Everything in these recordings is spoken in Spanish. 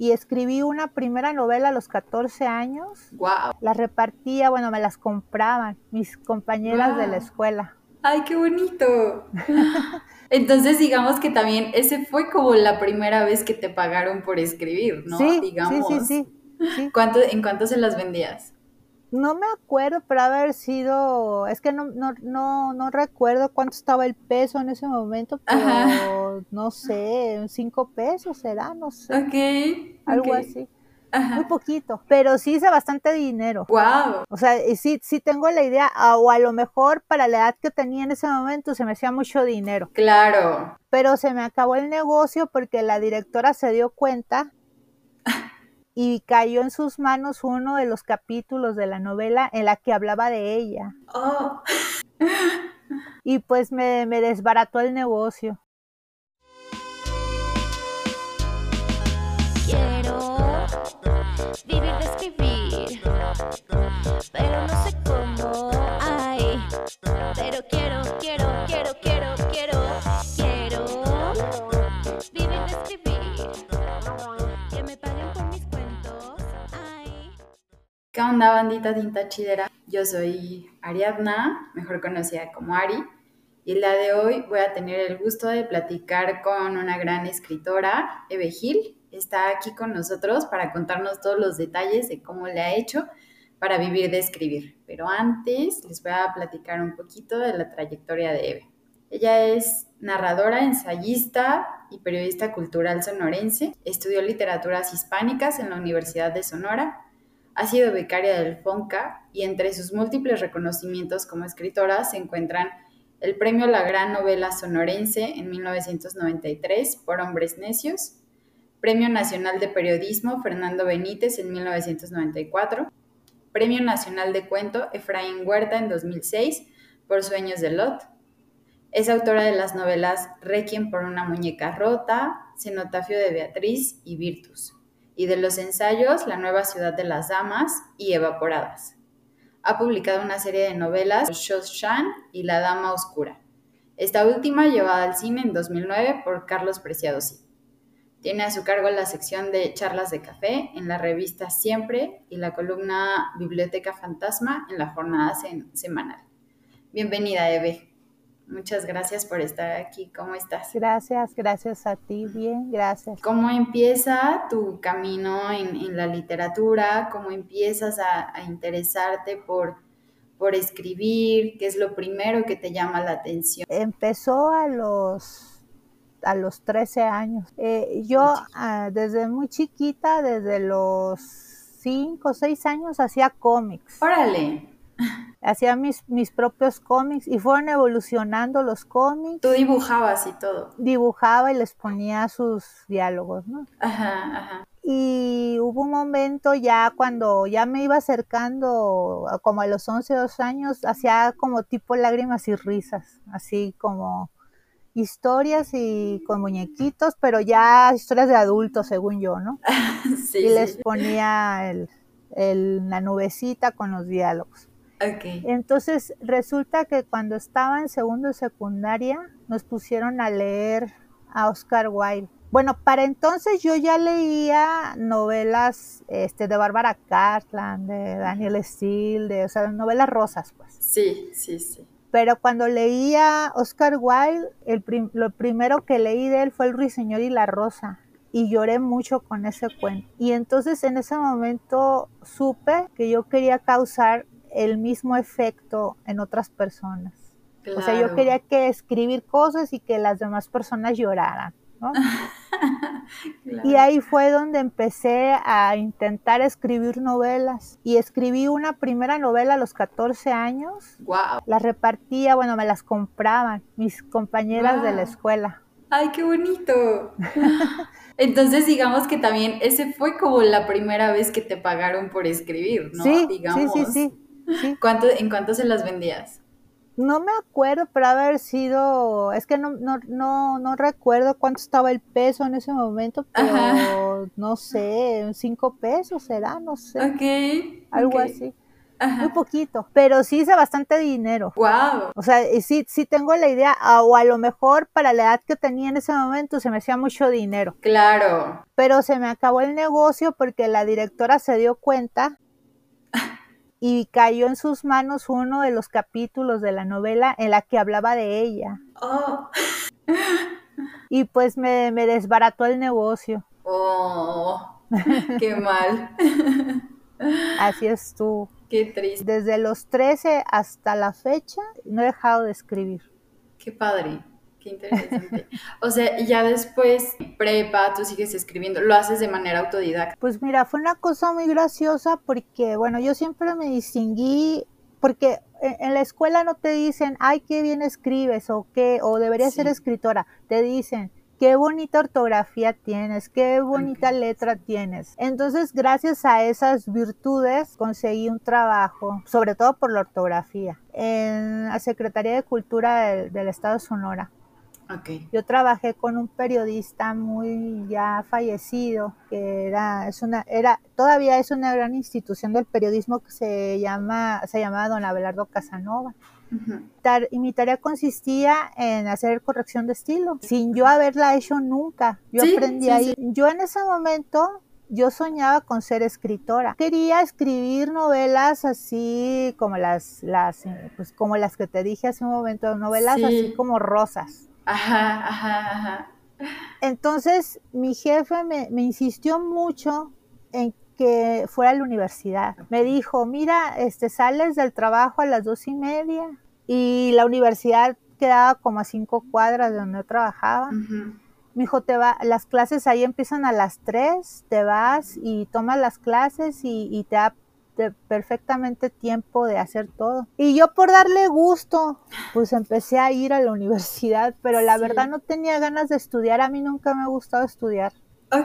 y escribí una primera novela a los 14 años. Wow. Las repartía, bueno, me las compraban mis compañeras de la escuela. Ay, qué bonito. Entonces, digamos que también ese fue como la primera vez que te pagaron por escribir, ¿no? Sí, Digamos. sí, sí, sí, sí. ¿Cuánto, ¿En cuánto se las vendías? No me acuerdo, pero haber sido, es que no, no, no, no recuerdo cuánto estaba el peso en ese momento, pero Ajá. no sé, cinco pesos será, no sé, Ok. algo así, muy poquito, pero sí hice bastante dinero. Wow. O sea, y sí, sí tengo la idea, o a lo mejor para la edad que tenía en ese momento se me hacía mucho dinero, Claro. pero se me acabó el negocio porque la directora se dio cuenta y cayó en sus manos uno de los capítulos de la novela en la que hablaba de ella. Oh. Y pues me, me desbarató el negocio. Quiero vivir de escribir, pero no sé ¿Qué onda, bandita tinta chidera? Yo soy Ariadna, mejor conocida como Ari, y día de hoy voy a tener el gusto de platicar con una gran escritora, Eve Gil. Está aquí con nosotros para contarnos todos los detalles de cómo le ha hecho para vivir de escribir. Pero antes les voy a platicar un poquito de la trayectoria de Eve. Ella es narradora, ensayista y periodista cultural sonorense. Estudió literaturas hispánicas en la Universidad de Sonora ha sido becaria del FONCA y entre sus múltiples reconocimientos como escritora se encuentran el premio La Gran Novela Sonorense en 1993 por Hombres Necios, Premio Nacional de Periodismo Fernando Benítez en 1994, Premio Nacional de Cuento Efraín Huerta en 2006 por Sueños de Lot. Es autora de las novelas Requiem por una muñeca rota, Cenotafio de Beatriz y Virtus y de los ensayos La nueva ciudad de las damas y Evaporadas. Ha publicado una serie de novelas Shoshan y La dama oscura. Esta última llevada al cine en 2009 por Carlos Preciado Cid. Tiene a su cargo la sección de charlas de café en la revista Siempre y la columna Biblioteca Fantasma en la jornada sem- semanal. Bienvenida, Eve. Muchas gracias por estar aquí. ¿Cómo estás? Gracias, gracias a ti, bien, gracias. ¿Cómo empieza tu camino en, en la literatura? ¿Cómo empiezas a, a interesarte por, por escribir? ¿Qué es lo primero que te llama la atención? Empezó a los, a los 13 años. Eh, yo ah, desde muy chiquita, desde los 5 o 6 años, hacía cómics. Órale, Hacía mis, mis propios cómics y fueron evolucionando los cómics. tú dibujabas y todo. Dibujaba y les ponía sus diálogos, ¿no? Ajá, ajá. Y hubo un momento ya cuando ya me iba acercando, como a los 11, 12 años, hacía como tipo lágrimas y risas, así como historias y con muñequitos, pero ya historias de adultos, según yo, ¿no? Sí, y les ponía el, el- la nubecita con los diálogos. Ok. Entonces resulta que cuando estaba en segundo secundaria nos pusieron a leer a Oscar Wilde. Bueno, para entonces yo ya leía novelas este, de Bárbara Cartland, de Daniel Steele, de, o sea, novelas rosas, pues. Sí, sí, sí. Pero cuando leía Oscar Wilde, el prim- lo primero que leí de él fue El Ruiseñor y la Rosa. Y lloré mucho con ese cuento. Y entonces en ese momento supe que yo quería causar el mismo efecto en otras personas. O sea, yo quería que escribir cosas y que las demás personas lloraran. ¿no? Claro. Y ahí fue donde empecé a intentar escribir novelas. Y escribí una primera novela a los 14 años. Wow. Las repartía, bueno, me las compraban mis compañeras de la Wow. escuela. Ay, qué bonito. Entonces, digamos que también ese fue como la primera vez que te pagaron por escribir, ¿no? Sí, sí, digamos. sí, sí, sí. ¿Cuánto, ¿En cuánto se las vendías? No me acuerdo, pero haber sido, es que no, no, no, no recuerdo cuánto estaba el peso en ese momento, pero Ajá. no sé, cinco pesos será, no sé, Ok. algo así. muy poquito, pero sí hice bastante dinero. Wow. O sea, sí, sí tengo la idea, o a lo mejor para la edad que tenía en ese momento se me hacía mucho dinero, Claro. pero se me acabó el negocio porque la directora se dio cuenta y cayó en sus manos uno de los capítulos de la novela en la que hablaba de ella. Oh. Y pues me, me desbarató el negocio. Oh. Qué mal. Así es tú. Qué triste. Desde los 13 hasta la fecha no he dejado de escribir. Qué padre. Qué interesante. O sea, ya después, prepa, tú sigues escribiendo. Lo haces de manera autodidacta. Pues mira, fue una cosa muy graciosa porque, bueno, yo siempre me distinguí, porque en, la escuela no te dicen, ay, qué bien escribes o qué, o deberías ser escritora. Te dicen, qué bonita ortografía tienes, qué bonita letra tienes. Entonces, gracias a esas virtudes, conseguí un trabajo, sobre todo por la ortografía, en la Secretaría de Cultura del, del Estado de Sonora. Yo trabajé con un periodista muy ya fallecido, que era, es una, era, todavía es una gran institución del periodismo que se llama, se llamaba Don Abelardo Casanova. Tar- y mi tarea consistía en hacer corrección de estilo, sin yo haberla hecho nunca. Yo Sí, aprendí sí, ahí. Yo en ese momento yo soñaba con ser escritora. Quería escribir novelas así como las, las, eh, pues como las que te dije hace un momento, novelas Sí. así como rosas. Ajá, ajá, ajá. Entonces, mi jefe me, me insistió mucho en que fuera a la universidad. Me dijo, mira, este, sales del trabajo a las dos y media y la universidad quedaba como a cinco cuadras de donde yo trabajaba. Me dijo, te va, las clases ahí empiezan a las tres, te vas y tomas las clases y, y te da te- perfectamente tiempo de hacer todo. Y yo por darle gusto, pues empecé a ir a la universidad, pero la Sí. verdad no tenía ganas de estudiar, a mí nunca me ha gustado estudiar.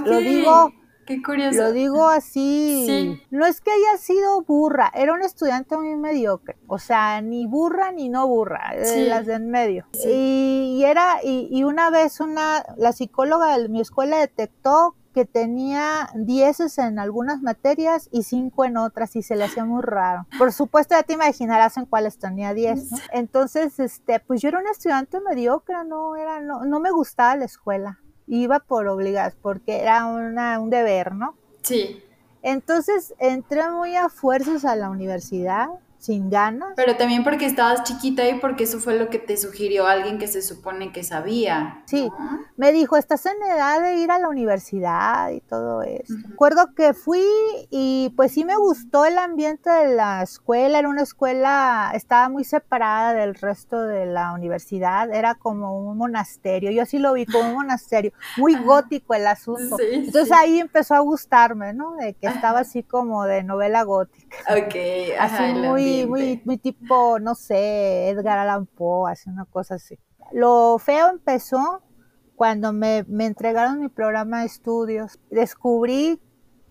Lo digo- Qué curioso. Lo digo así, Sí. no es que haya sido burra, era un estudiante muy mediocre, o sea, ni burra ni no burra, de Sí. las de en medio. Sí. Y, y era, y, y una vez una, la psicóloga de mi escuela detectó que tenía dieces en algunas materias y cinco en otras y se le hacía muy raro. Por supuesto ya te imaginarás en cuáles tenía 10, ¿no? Entonces, este, pues yo era un estudiante mediocre, no era, no, no me gustaba la escuela. Iba por obligadas, porque era una, un deber, ¿no? Sí. Entonces entré muy a fuerzas a la universidad, sin ganas. Pero también porque estabas chiquita y porque eso fue lo que te sugirió alguien que se supone que sabía. Sí. ¿no? Me dijo, estás en edad de ir a la universidad y todo eso. Recuerdo que fui y pues sí me gustó el ambiente de la escuela. Era una escuela, estaba muy separada del resto de la universidad. Era como un monasterio. Yo así lo vi como un monasterio. Muy gótico el asunto. Sí, Entonces sí. ahí empezó a gustarme, ¿no? De que estaba así como de novela gótica. Ok, así muy, muy, muy tipo, no sé, Edgar Allan Poe, así una cosa así. Lo feo empezó cuando me, me entregaron mi programa de estudios. Descubrí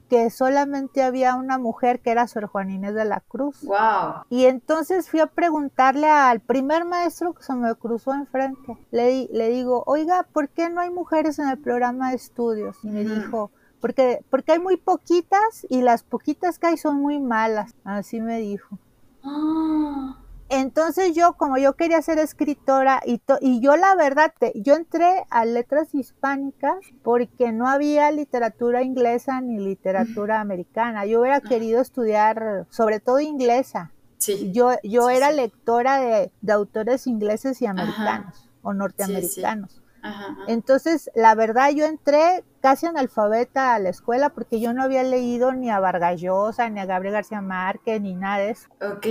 que solamente había una mujer que era Sor Juan Inés de la Cruz. Wow. Y entonces fui a preguntarle al primer maestro que se me cruzó enfrente. Le, le digo, oiga, ¿por qué no hay mujeres en el programa de estudios? Y me dijo, porque, porque hay muy poquitas y las poquitas que hay son muy malas. Así me dijo. Entonces yo, como yo quería ser escritora, y, to- y yo la verdad, te- yo entré a letras hispánicas porque no había literatura inglesa ni literatura americana. Yo hubiera querido estudiar sobre todo inglesa. Sí. Yo, yo Sí, era sí. lectora de, de autores ingleses y americanos o norteamericanos. Ajá. Entonces, la verdad, yo entré casi analfabeta a la escuela porque yo no había leído ni a Vargas Llosa, ni a Gabriel García Márquez, ni nada de eso. Ok.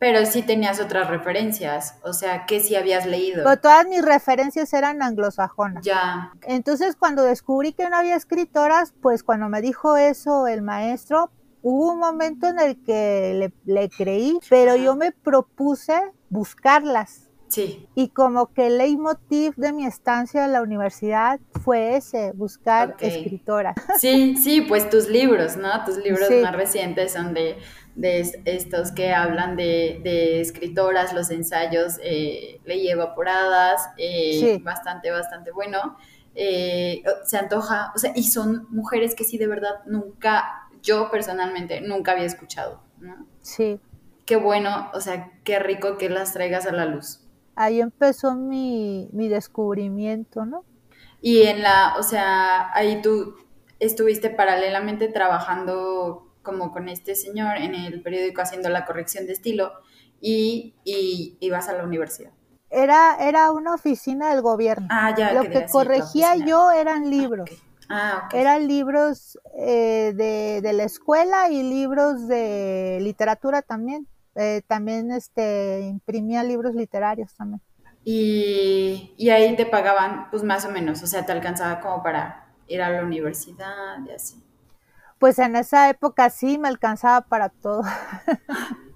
Pero sí tenías otras referencias. O sea, que sí habías leído. Pero todas mis referencias eran anglosajonas. Ya. Entonces, cuando descubrí que no había escritoras, pues cuando me dijo eso el maestro, hubo un momento en el que le, le creí, pero yo me propuse buscarlas. Sí. Y como que el leitmotiv de mi estancia en la universidad fue ese, buscar Ok. escritoras. Sí, sí, pues tus libros, ¿no? Tus libros Sí. más recientes son de, de es- estos que hablan de, de escritoras, los ensayos, eh, Ley Evaporadas, eh, Sí. bastante, bastante bueno. Eh, se antoja, o sea, y son mujeres que sí de verdad nunca, yo personalmente nunca había escuchado, ¿no? Sí. Qué bueno, o sea, qué rico que las traigas a la luz. Ahí empezó mi, mi descubrimiento, ¿no? Y en la, o sea, ahí tú estuviste paralelamente trabajando como con este señor en el periódico haciendo la corrección de estilo y, y ibas a la universidad. Era, era una oficina del gobierno. Ah, ya. Lo que corregía yo eran libros. Ok. Ah, ok. Eran libros eh, de, de la escuela y libros de literatura también. Eh, también este, imprimía libros literarios también. Y, y ahí te pagaban, pues más o menos, o sea, te alcanzaba como para ir a la universidad y así. Pues en esa época sí me alcanzaba para todo.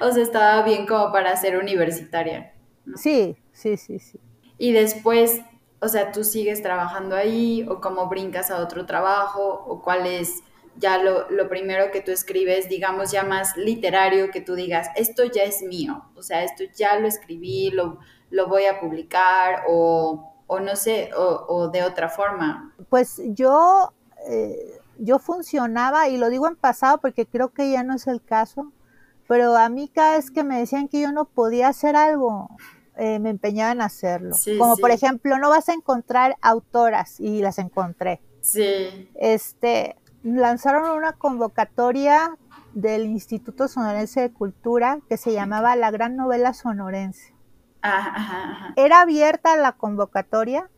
O sea, estaba bien como para ser universitaria. Sí, sí, sí, sí. Y después, o sea, tú sigues trabajando ahí o cómo brincas a otro trabajo o cuál es ya lo, lo primero que tú escribes, digamos ya más literario, que tú digas, esto ya es mío, o sea, esto ya lo escribí, lo, lo voy a publicar o, o no sé, o, o de otra forma. Pues yo, eh, yo funcionaba, y lo digo en pasado porque creo que ya no es el caso, pero a mí cada vez que me decían que yo no podía hacer algo, eh, me empeñaba en hacerlo. Sí, Como por ejemplo, no vas a encontrar autoras, y las encontré. Sí, Este, lanzaron una convocatoria del Instituto Sonorense de Cultura que se llamaba La Gran Novela Sonorense. ajá, ajá, ajá. Era abierta la convocatoria,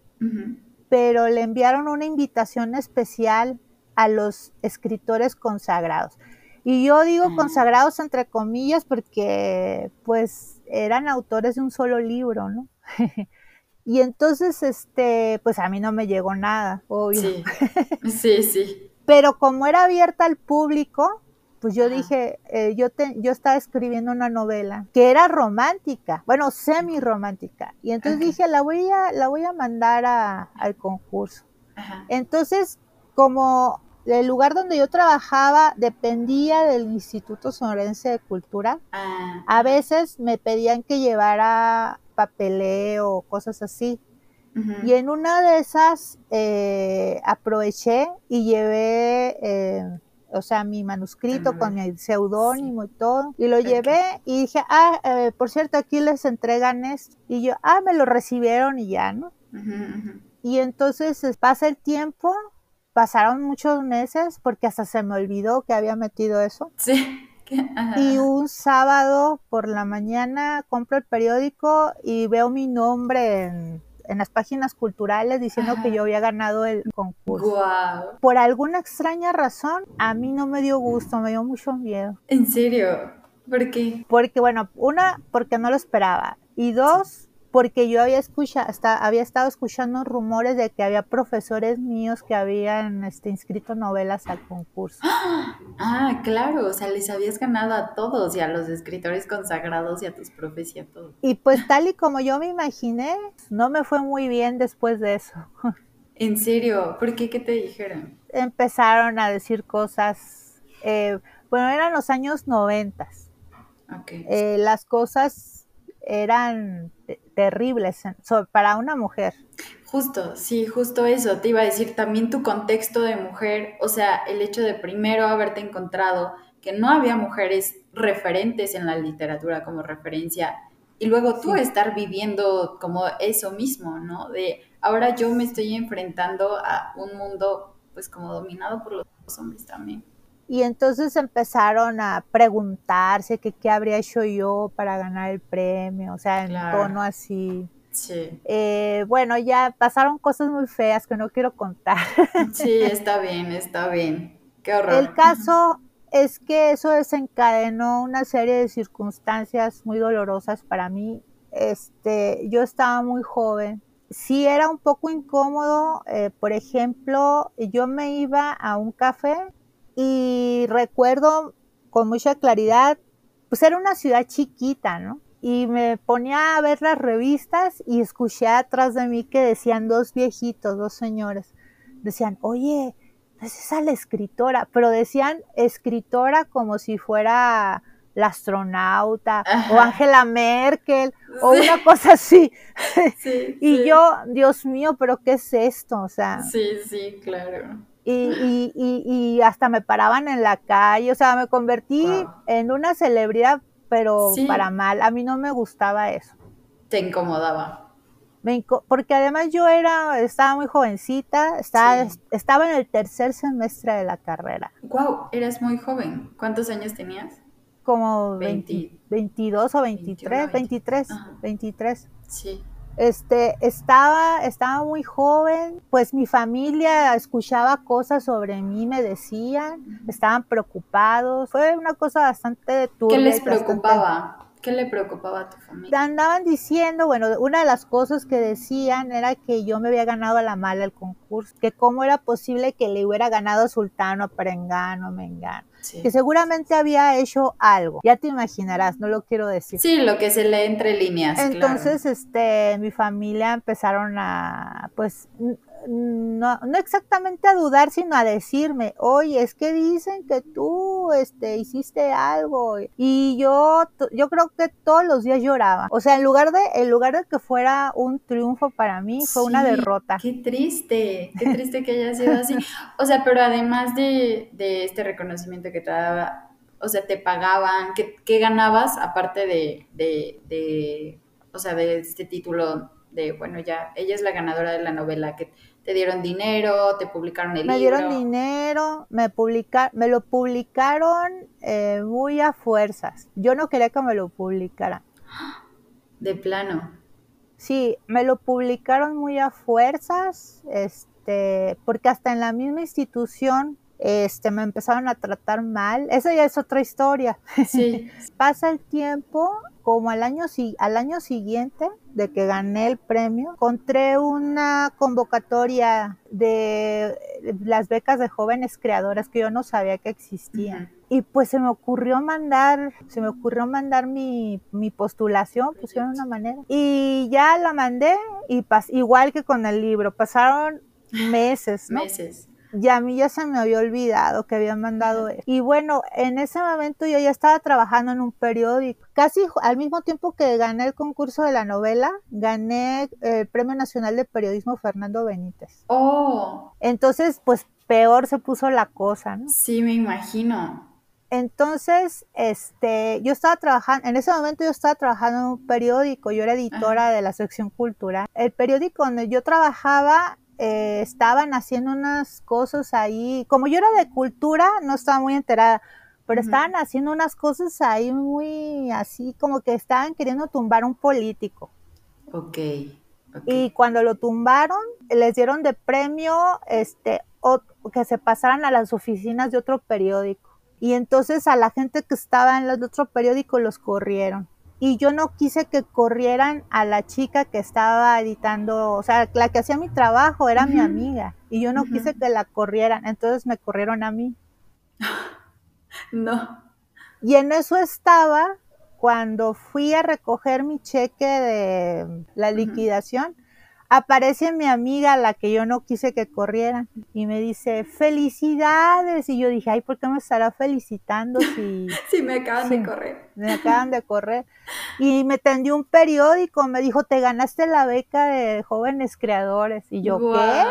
pero le enviaron una invitación especial a los escritores consagrados. Y yo digo Ah. consagrados entre comillas porque pues eran autores de un solo libro, ¿no? y entonces, este, pues a mí no me llegó nada, obvio. Sí, sí, sí. Pero como era abierta al público, pues yo Ajá. dije, eh, yo, te- yo estaba escribiendo una novela que era romántica, bueno, semi romántica. Y entonces dije, la voy a, la voy a mandar a- al concurso. Ajá. Entonces, como el lugar donde yo trabajaba dependía del Instituto Sonorense de Cultura, Ah, a veces me pedían que llevara papeleo o cosas así. Y en una de esas eh, aproveché y llevé, eh, o sea, mi manuscrito con mi seudónimo y todo. Y lo llevé y dije, ah, eh, por cierto, aquí les entregan esto. Y yo, ah, me lo recibieron y ya, ¿no? Y entonces pasa el tiempo, pasaron muchos meses porque hasta se me olvidó que había metido eso. Sí. Y un sábado por la mañana compro el periódico y veo mi nombre en, en las páginas culturales diciendo Ajá. que yo había ganado el concurso. Por alguna extraña razón, a mí no me dio gusto, me dio mucho miedo. ¿En serio? ¿Por qué? Porque, bueno, una, porque no lo esperaba. Y dos, porque yo había, escuchado, había estado escuchando rumores de que había profesores míos que habían este, inscrito novelas al concurso. Ah, claro, o sea, les habías ganado a todos y a los escritores consagrados y a tus profes y a todos. Y pues tal y como yo me imaginé, no me fue muy bien después de eso. ¿En serio? ¿Por qué? ¿Qué te dijeron? Empezaron a decir cosas, eh, bueno, eran los años noventas. Ok. Eh, las cosas eran terribles so- para una mujer. Justo, sí, justo eso. Te iba a decir también tu contexto de mujer, o sea, el hecho de primero haberte encontrado que no había mujeres referentes en la literatura como referencia y luego tú Sí. estar viviendo como eso mismo, ¿no? De ahora yo me estoy enfrentando a un mundo pues como dominado por los hombres también. Y entonces empezaron a preguntarse que qué habría hecho yo para ganar el premio, o sea, en Claro. tono así. Sí, Eh, bueno, ya pasaron cosas muy feas que no quiero contar. sí, está bien, está bien. Qué horror. El caso es que eso desencadenó una serie de circunstancias muy dolorosas para mí. Este, yo estaba muy joven. Sí era un poco incómodo. eh, por ejemplo, yo me iba a un café y recuerdo con mucha claridad, pues era una ciudad chiquita, ¿no? Y me ponía a ver las revistas y escuché atrás de mí que decían dos viejitos, dos señores. Decían, oye, ¿no es esa la escritora? Pero decían escritora como si fuera la astronauta o. Angela Merkel o una cosa así. Sí, Y sí. yo, Dios mío, pero ¿qué es esto? O sea, Sí, sí, claro. Y, y, y, y hasta me paraban en la calle, o sea, me convertí Wow. en una celebridad, pero Sí. para mal. A mí no me gustaba eso. Te incomodaba. Me inco- porque además yo era, estaba muy jovencita, estaba, Sí. estaba en el tercer semestre de la carrera, Wow, eras muy joven. ¿Cuántos años tenías? como 20. 20 22 o 23, 21, 23, Ajá. 23. Sí. Este, estaba, estaba muy joven, pues mi familia escuchaba cosas sobre mí, me decían, estaban preocupados, fue una cosa bastante ¿Qué turbia. les y bastante- preocupaba? ¿Qué le preocupaba a tu familia? Andaban diciendo, bueno, una de las cosas que decían era que yo me había ganado a la mala el concurso, que cómo era posible que le hubiera ganado a Sultano, a Perengano, a Mengano, Sí. que seguramente había hecho algo, ya te imaginarás, no lo quiero decir. Sí, lo que se lee entre líneas. claro. Entonces, este, mi familia empezaron a, pues, no, no exactamente a dudar, sino a decirme, oye, es que dicen que tú, este, hiciste algo. Y yo, yo creo que todos los días lloraba. O sea, en lugar de, en lugar de que fuera un triunfo para mí, fue una derrota. Qué triste, qué triste que haya sido así. O sea, pero además de, de este reconocimiento que te daba, o sea, te pagaban, ¿qué, qué ganabas aparte de, de, de, o sea, de este título de, bueno, ya, ella es la ganadora de la novela, que te dieron dinero, te publicaron el Me libro. dieron dinero, me publica, me lo publicaron eh, muy a fuerzas. Yo no quería que me lo publicaran. De plano. Sí, me lo publicaron muy a fuerzas, este, porque hasta en la misma institución, este, me empezaron a tratar mal. Esa ya es otra historia. Sí. Pasa el tiempo, como al año, al año siguiente de que gané el premio, encontré una convocatoria de las becas de jóvenes creadoras que yo no sabía que existían. Y pues se me ocurrió mandar, se me ocurrió mandar mi, mi postulación, pusieron una manera. Y ya la mandé y pas, igual que con el libro, pasaron meses, ¿no? Meses. Y a mí ya se me había olvidado que había mandado eso. Y bueno, en ese momento yo ya estaba trabajando en un periódico. Casi al mismo tiempo que gané el concurso de la novela, gané el Premio Nacional de Periodismo Fernando Benítez. Oh, Entonces, pues peor se puso la cosa, ¿no? sí, me imagino. Entonces, este, yo estaba trabajando, en ese momento yo estaba trabajando en un periódico, yo era editora de la sección cultural. El periódico donde yo trabajaba, eh, estaban haciendo unas cosas ahí, como yo era de cultura, no estaba muy enterada, pero estaban haciendo unas cosas ahí muy así, como que estaban queriendo tumbar un político. Ok. ok. Y cuando lo tumbaron, les dieron de premio este, o- que se pasaran a las oficinas de otro periódico. Y entonces a la gente que estaba en el otro periódico los corrieron. Y yo no quise que corrieran a la chica que estaba editando, o sea, la que hacía mi trabajo era mi amiga. Y yo no quise que la corrieran, entonces me corrieron a mí. No. Y en eso estaba cuando fui a recoger mi cheque de la liquidación. Aparece mi amiga, la que yo no quise que corrieran, y me dice, felicidades. Y yo dije, ay, ¿por qué me estará felicitando si Sí, me acaban de correr. me acaban de correr? Y me tendió un periódico, me dijo, te ganaste la beca de jóvenes creadores. Y yo, ¿qué?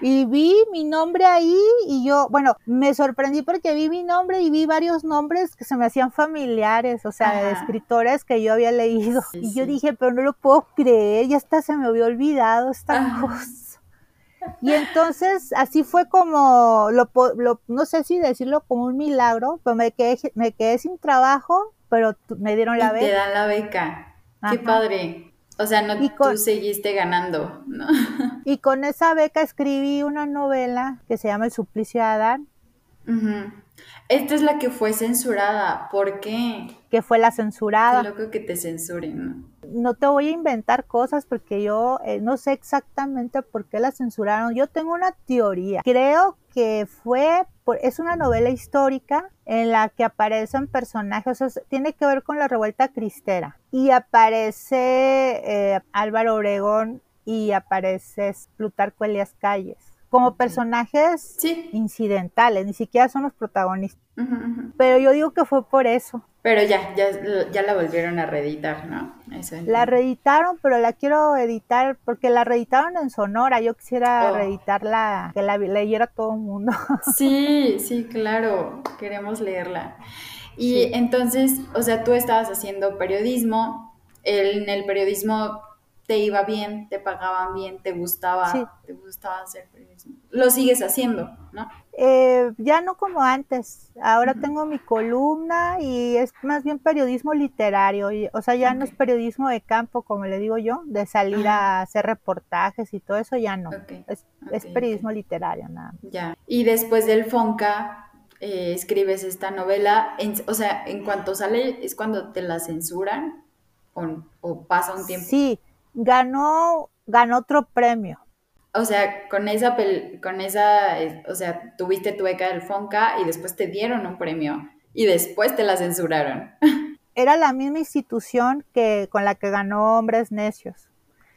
Y vi mi nombre ahí y yo, bueno, me sorprendí porque vi mi nombre y vi varios nombres que se me hacían familiares, o sea, de Ajá. escritores que yo había leído. Sí, y yo sí. dije, pero no lo puedo creer, ya hasta se me había olvidado esta Ajá. cosa. Y entonces así fue como, lo, no sé si decirlo como un milagro, pero me quedé, me quedé sin trabajo, pero me dieron la Y te beca. dan la beca. Qué Ajá. padre. O sea, no Y con- tú seguiste ganando, ¿no? Y con esa beca escribí una novela que se llama El suplicio de Adán, Esta es la que fue censurada. ¿Por qué? que fue la censurada. Qué loco que te censuren, ¿no? no te voy a inventar cosas porque yo eh, no sé exactamente por qué la censuraron. Yo tengo una teoría. Creo que fue, por- es una novela histórica en la que aparecen personajes, o sea, tiene que ver con la revuelta cristera. Y aparece eh, Álvaro Obregón y aparece Plutarco Elias Calles. Como personajes Sí. incidentales, ni siquiera son los protagonistas. Pero yo digo que fue por eso. Pero ya, ya, ya la volvieron a reeditar, ¿no? Eso La reeditaron, pero la quiero editar porque la reeditaron en Sonora. Yo quisiera Oh. reeditarla, que la leyera todo el mundo. Sí, sí, claro, queremos leerla. Y Sí. entonces, o sea, tú estabas haciendo periodismo, en el periodismo te iba bien, te pagaban bien, te gustaba, Sí. te gustaba hacer periodismo. Lo sigues haciendo, ¿no? Eh, ya no como antes. Ahora tengo mi columna y es más bien periodismo literario. y- o sea, ya no es periodismo de campo, como le digo yo, de salir a hacer reportajes y todo eso, ya no. Es, periodismo literario, nada. más. Ya. Y después del Fonca, eh, escribes esta novela, en- o sea, en cuanto sale, ¿es cuando te la censuran o, o pasa un tiempo? Sí, ganó, ganó otro premio. O sea, con esa, con esa, eh, o sea, tuviste tu beca del Fonca y después te dieron un premio y después te la censuraron. Era la misma institución que con la que ganó Hombres Necios.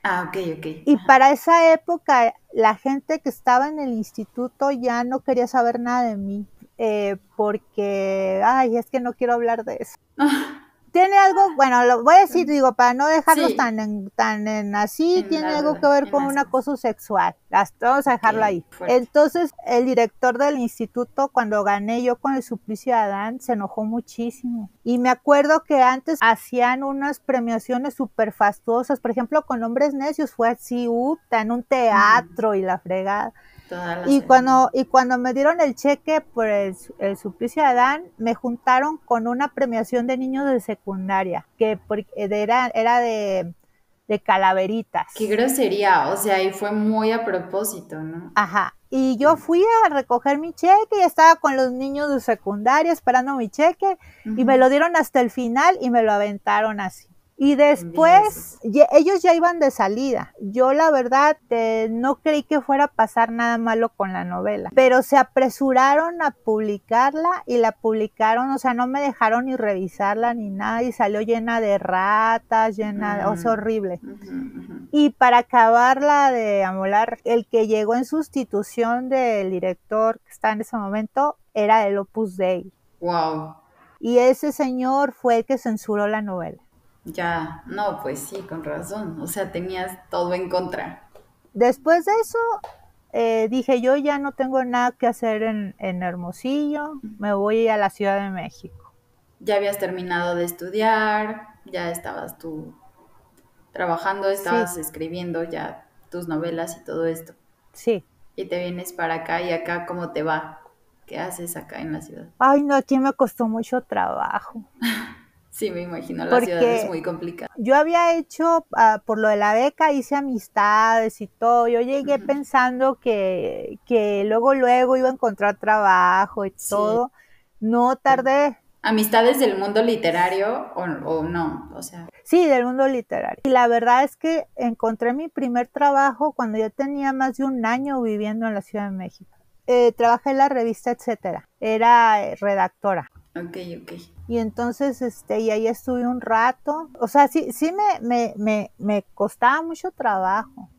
Ah, ok, ok. Y para esa época, la gente que estaba en el instituto ya no quería saber nada de mí, eh, porque, ay, es que no quiero hablar de eso. Tiene algo, bueno, lo voy a decir, digo, para no dejarlos Sí. tan en, tan en así, En tiene algo que ver con un acoso sexual. Las, vamos a dejarlo ahí. fuerte. Entonces, el director del instituto, cuando gané yo con el suplicio de Adán, se enojó muchísimo. Y me acuerdo que antes hacían unas premiaciones súper fastuosas, por ejemplo, con Hombres Necios, fue así, uta, en un teatro y la fregada. Toda Y cuando, y cuando me dieron el cheque por el, el suplicio de Adán, me juntaron con una premiación de niños de secundaria, que porque era, era de, de calaveritas. Qué grosería, o sea, y fue muy a propósito, ¿no? Ajá. Y yo fui a recoger mi cheque y estaba con los niños de secundaria esperando mi cheque y me lo dieron hasta el final y me lo aventaron así. Y después ellos ya iban de salida. Yo la verdad eh, no creí que fuera a pasar nada malo con la novela, pero se apresuraron a publicarla y la publicaron, o sea, no me dejaron ni revisarla ni nada y salió llena de ratas, llena, de, o sea, Mm. horrible. Y para acabarla de amolar, el que llegó en sustitución del director que está en ese momento era el Opus Dei. Wow, Y ese señor fue el que censuró la novela. Ya, no, pues sí, con razón, o sea, tenías todo en contra. Después de eso, eh, dije yo ya no tengo nada que hacer en, en Hermosillo, me voy a la Ciudad de México. Ya habías terminado de estudiar, ya estabas tú trabajando, estabas escribiendo ya tus novelas y todo esto. Sí. Y te vienes para acá y acá, ¿cómo te va? ¿Qué haces acá en la ciudad? Ay, no, aquí me costó mucho trabajo. Sí, me imagino, la Porque- ciudad es muy complicada. Yo había hecho, ah, por lo de la beca, hice amistades y todo. Yo llegué pensando que, que luego, luego iba a encontrar trabajo y Sí. todo. No tardé. ¿Amistades del mundo literario o, o no? O sea, Sí, del mundo literario. Y la verdad es que encontré mi primer trabajo cuando yo tenía más de un año viviendo en la Ciudad de México. Eh, trabajé en la revista Etcétera. Era eh, redactora. ok, ok. Y entonces, este, y ahí estuve un rato. O sea, sí, sí me, me, me, me costaba mucho trabajo.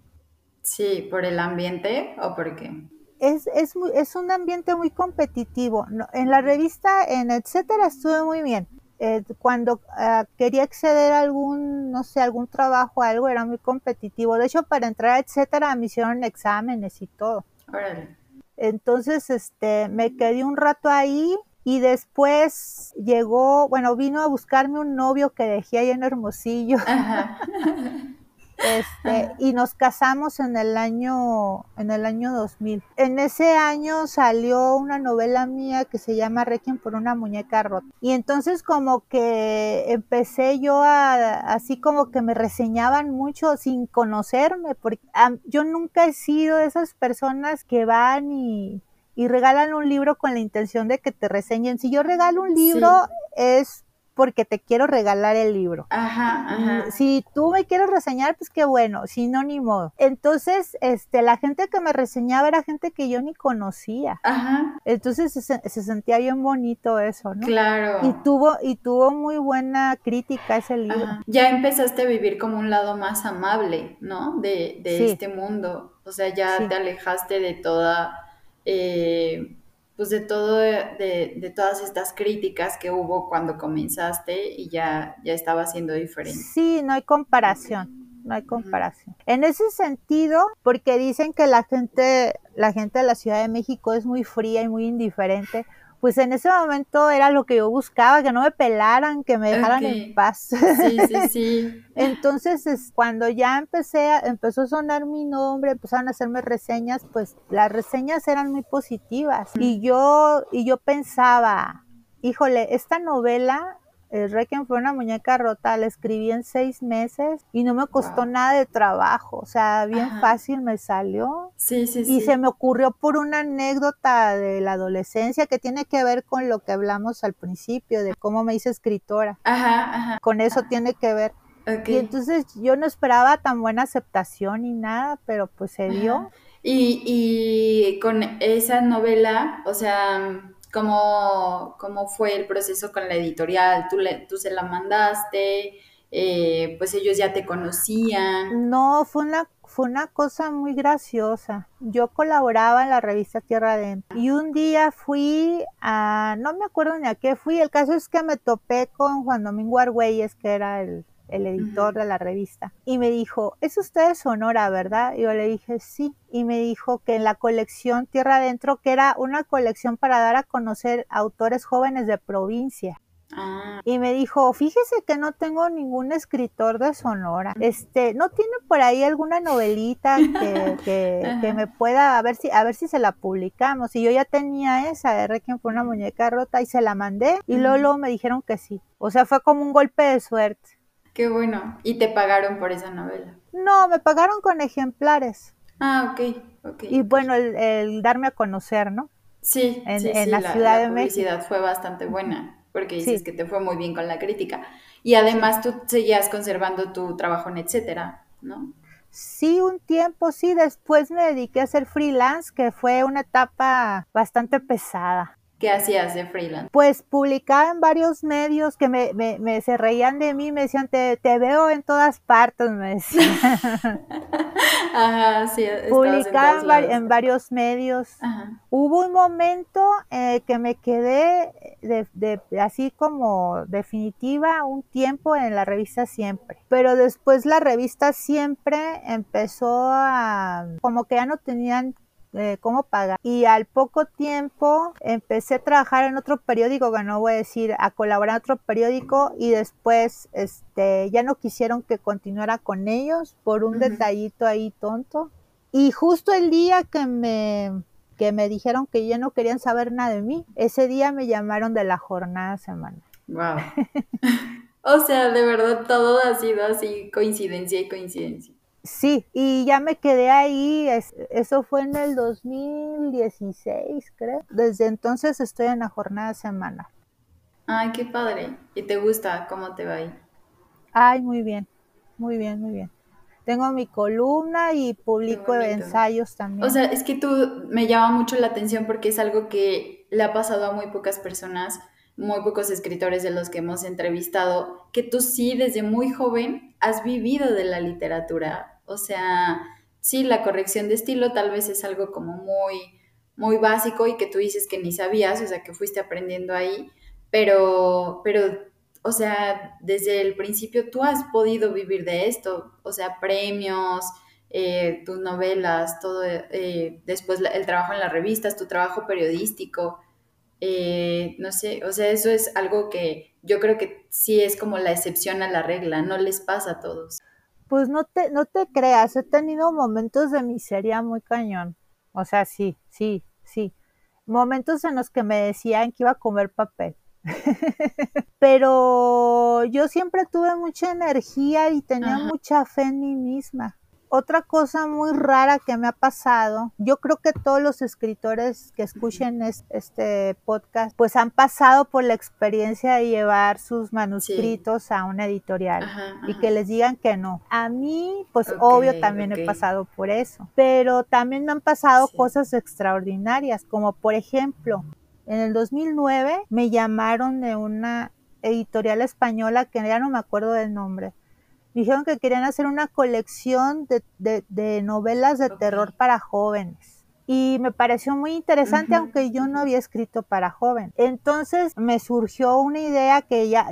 Sí, ¿por el ambiente o por qué? Es, es, muy- es un ambiente muy competitivo. En la revista, en etcétera, estuve muy bien. Eh, cuando ah, quería acceder a algún, no sé, algún trabajo, algo, era muy competitivo. De hecho, para entrar a etcétera, me hicieron exámenes y todo. Órale. Entonces, este, me quedé un rato ahí y después llegó, bueno, vino a buscarme un novio que dejé ahí en Hermosillo. Ajá. Este, y nos casamos en el año en el año 2000. En ese año salió una novela mía que se llama Requiem por una muñeca rota. Y entonces como que empecé yo a así como que me reseñaban mucho sin conocerme, porque yo nunca he sido de esas personas que van y y regalan un libro con la intención de que te reseñen. Si yo regalo un libro es porque te quiero regalar el libro. Ajá, ajá. Si tú me quieres reseñar, pues qué bueno, si no, ni modo. Entonces, este, la gente que me reseñaba era gente que yo ni conocía. Ajá. Entonces se, se- se sentía bien bonito eso, ¿no? Claro. Y tuvo, y tuvo muy buena crítica ese libro. Ajá. Ya empezaste a vivir como un lado más amable, ¿no? De, de Sí. este mundo. O sea, ya Sí. te alejaste de toda, eh, pues de todo, de, de todas estas críticas que hubo cuando comenzaste y ya, ya estaba siendo diferente. Sí, no hay comparación, no hay comparación. En ese sentido, porque dicen que la gente, la gente de la Ciudad de México es muy fría y muy indiferente, pues en ese momento era lo que yo buscaba, que no me pelaran, que me dejaran en paz. Sí, sí, sí. Entonces, es, cuando ya empecé, a- empezó a sonar mi nombre, empezaron a hacerme reseñas, pues las reseñas eran muy positivas. Y yo, y yo pensaba, híjole, esta novela, el Requiem fue una muñeca rota, la escribí en seis meses y no me costó Wow. nada de trabajo, o sea, bien Ajá. fácil me salió. Sí, sí, Y sí. se me ocurrió por una anécdota de la adolescencia que tiene que ver con lo que hablamos al principio, de cómo me hice escritora. Ajá, ajá. Con eso tiene que ver. Ok. Y entonces yo no esperaba tan buena aceptación ni nada, pero pues se dio. Y, y con esa novela, o sea, ¿cómo, cómo fue el proceso con la editorial? ¿Tú, le, tú se la mandaste? Eh, pues ellos ya te conocían. No, fue una, fue una cosa muy graciosa. Yo colaboraba en la revista Tierra Adentro y un día fui a, no me acuerdo ni a qué fui, el caso es que me topé con Juan Domingo Argüelles, que era el, el editor de la revista, y me dijo, es usted de Sonora, ¿verdad? Y yo le dije, sí, y me dijo que en la colección Tierra Adentro, que era una colección para dar a conocer autores jóvenes de provincia. Ah, Y me dijo, fíjese que no tengo ningún escritor de Sonora. Este, ¿no tiene por ahí alguna novelita que, que, me pueda, a ver si, a ver si se la publicamos? Y yo ya tenía esa de Requiem por una muñeca rota y se la mandé y luego, luego me dijeron que sí. O sea, fue como un golpe de suerte. Qué bueno. Y te pagaron por esa novela. No, me pagaron con ejemplares. Ah, ok, ok. Y bueno, el, el darme a conocer, ¿no? Sí, en- sí, en sí, la Ciudad de publicidad fue bastante buena, porque dices Sí. que te fue muy bien con la crítica. Y además tú seguías conservando tu trabajo en etcétera, ¿no? Sí, un tiempo, sí. Después me dediqué a ser freelance, que fue una etapa bastante pesada. ¿Qué hacías de freelance? Pues publicaba en varios medios que me, me, me se reían de mí, me decían, te, te veo en todas partes, me decían. Ajá, sí, publicaba en, varios medios. Ajá. Hubo un momento eh, que me quedé de, de- así como definitiva un tiempo en la revista Siempre, pero después la revista Siempre empezó a como que ya no tenían eh, cómo pagar y al poco tiempo empecé a trabajar en otro periódico que no voy a decir a colaborar en otro periódico y después este ya no quisieron que continuara con ellos por un detallito ahí tonto y justo el día que me que me dijeron que ya no querían saber nada de mí, ese día me llamaron de la jornada semanal. Wow. O sea, de verdad todo ha sido así coincidencia y coincidencia. Sí, y ya me quedé ahí, es- eso fue en el 2016, creo. Desde entonces estoy en la jornada semanal. Ay, qué padre. ¿Y te gusta cómo te va ahí? Ay, muy bien, muy bien, muy bien. Tengo mi columna y publico ensayos también. O sea, es que tú me llama mucho la atención porque es algo que le ha pasado a muy pocas personas, muy pocos escritores de los que hemos entrevistado, que tú sí desde muy joven has vivido de la literatura. O sea, sí, la corrección de estilo tal vez es algo como muy, muy básico y que tú dices que ni sabías, o sea, que fuiste aprendiendo ahí, pero, pero, o sea, desde el principio tú has podido vivir de esto, o sea, premios, eh, tus novelas, todo, eh, después el trabajo en las revistas, tu trabajo periodístico, eh, no sé, o sea, eso es algo que yo creo que sí es como la excepción a la regla, no les pasa a todos. Pues no te, no te creas, he tenido momentos de miseria muy cañón. O sea, sí, sí, sí. Momentos en los que me decían que iba a comer papel. Pero yo siempre tuve mucha energía y tenía Ajá. mucha fe en mí misma. Otra cosa muy rara que me ha pasado, yo creo que todos los escritores que escuchen este podcast, pues han pasado por la experiencia de llevar sus manuscritos a una editorial y que les digan que no. A mí, pues obvio, también he pasado por eso, pero también me han pasado cosas extraordinarias, como por ejemplo, en el 2009 me llamaron de una editorial española que ya no me acuerdo del nombre dijeron que querían hacer una colección de, novelas de terror para jóvenes. Y me pareció muy interesante, aunque yo no había escrito para jóvenes. Entonces me surgió una idea que ya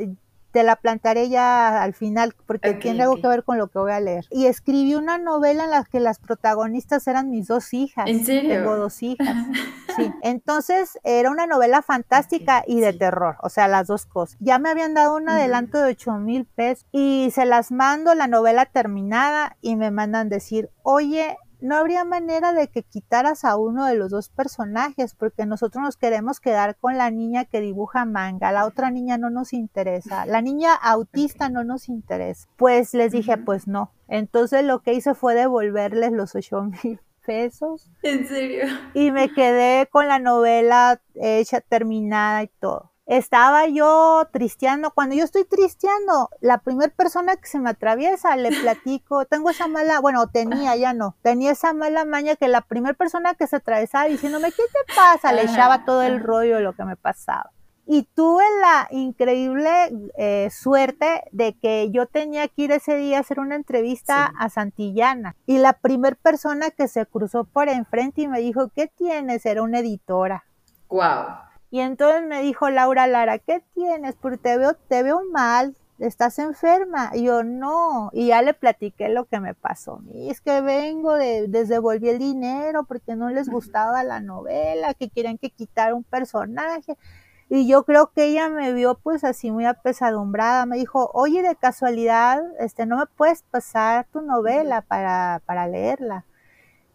te la plantaré ya al final porque tiene algo que ver con lo que voy a leer. Y escribí una novela en la que las protagonistas eran mis dos hijas. ¿En serio? Tengo dos hijas. Sí. Entonces era una novela fantástica y de terror, o sea, las dos cosas. Ya me habían dado un adelanto de 8 mil pesos y se las mando la novela terminada y me mandan decir, oye, no habría manera de que quitaras a uno de los dos personajes, porque nosotros nos queremos quedar con la niña que dibuja manga, la otra niña no nos interesa, la niña autista no nos interesa. Pues les dije, pues no. Entonces lo que hice fue devolverles los ocho mil pesos. ¿En serio? Y me quedé con la novela hecha, terminada y todo estaba yo tristeando. Cuando yo estoy tristeando, la primera persona que se me atraviesa, le platico, tengo esa mala, bueno, tenía, ya no, tenía esa mala maña que la primera persona que se atravesaba diciéndome, ¿qué te pasa? Le echaba todo el rollo de lo que me pasaba. Y tuve la increíble eh, suerte de que yo tenía que ir ese día a hacer una entrevista a Santillana. Y la primera persona que se cruzó por enfrente y me dijo, ¿qué tienes? Era una editora. Wow. Y entonces me dijo Laura Lara, ¿qué tienes? Porque te veo, te veo mal, estás enferma. Y yo no, y ya le platiqué lo que me pasó. Y es que vengo de, desde volví el dinero porque no les gustaba la novela, que querían que quitara un personaje. Y yo creo que ella me vio pues así muy apesadumbrada. Me dijo, oye, de casualidad, este, no me puedes pasar tu novela para, para leerla.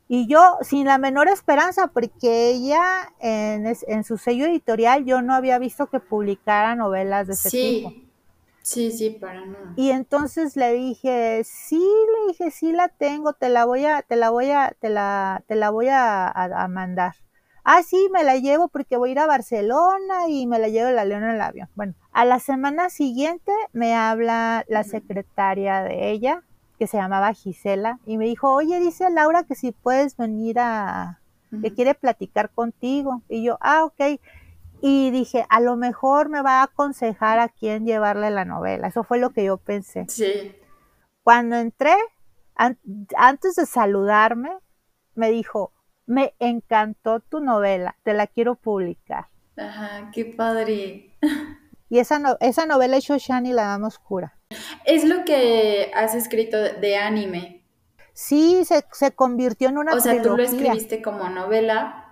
Y yo, sin la menor esperanza, porque ella en, su sello editorial yo no había visto que publicara novelas de ese tipo. Sí, sí, para nada. Y entonces le dije, sí, le dije, sí la tengo, te la voy a, te la voy a, te la, te la voy a, mandar. Ah, sí, me la llevo porque voy a ir a Barcelona y me la llevo la leona en el avión. Bueno, a la semana siguiente me habla la secretaria de ella que se llamaba Gisela, y me dijo, oye, dice Laura que si puedes venir a, que quiere platicar contigo. Y yo, ah, ok. Y dije, a lo mejor me va a aconsejar a quién llevarle la novela. Eso fue lo que yo pensé. Sí. Cuando entré, antes de saludarme, me dijo, me encantó tu novela, te la quiero publicar. Ajá, qué padre. Y esa, no, esa novela es Shoshani la dama oscura. Es lo que has escrito de anime. Sí, se, se convirtió en una O sea, tú lo escribiste como novela,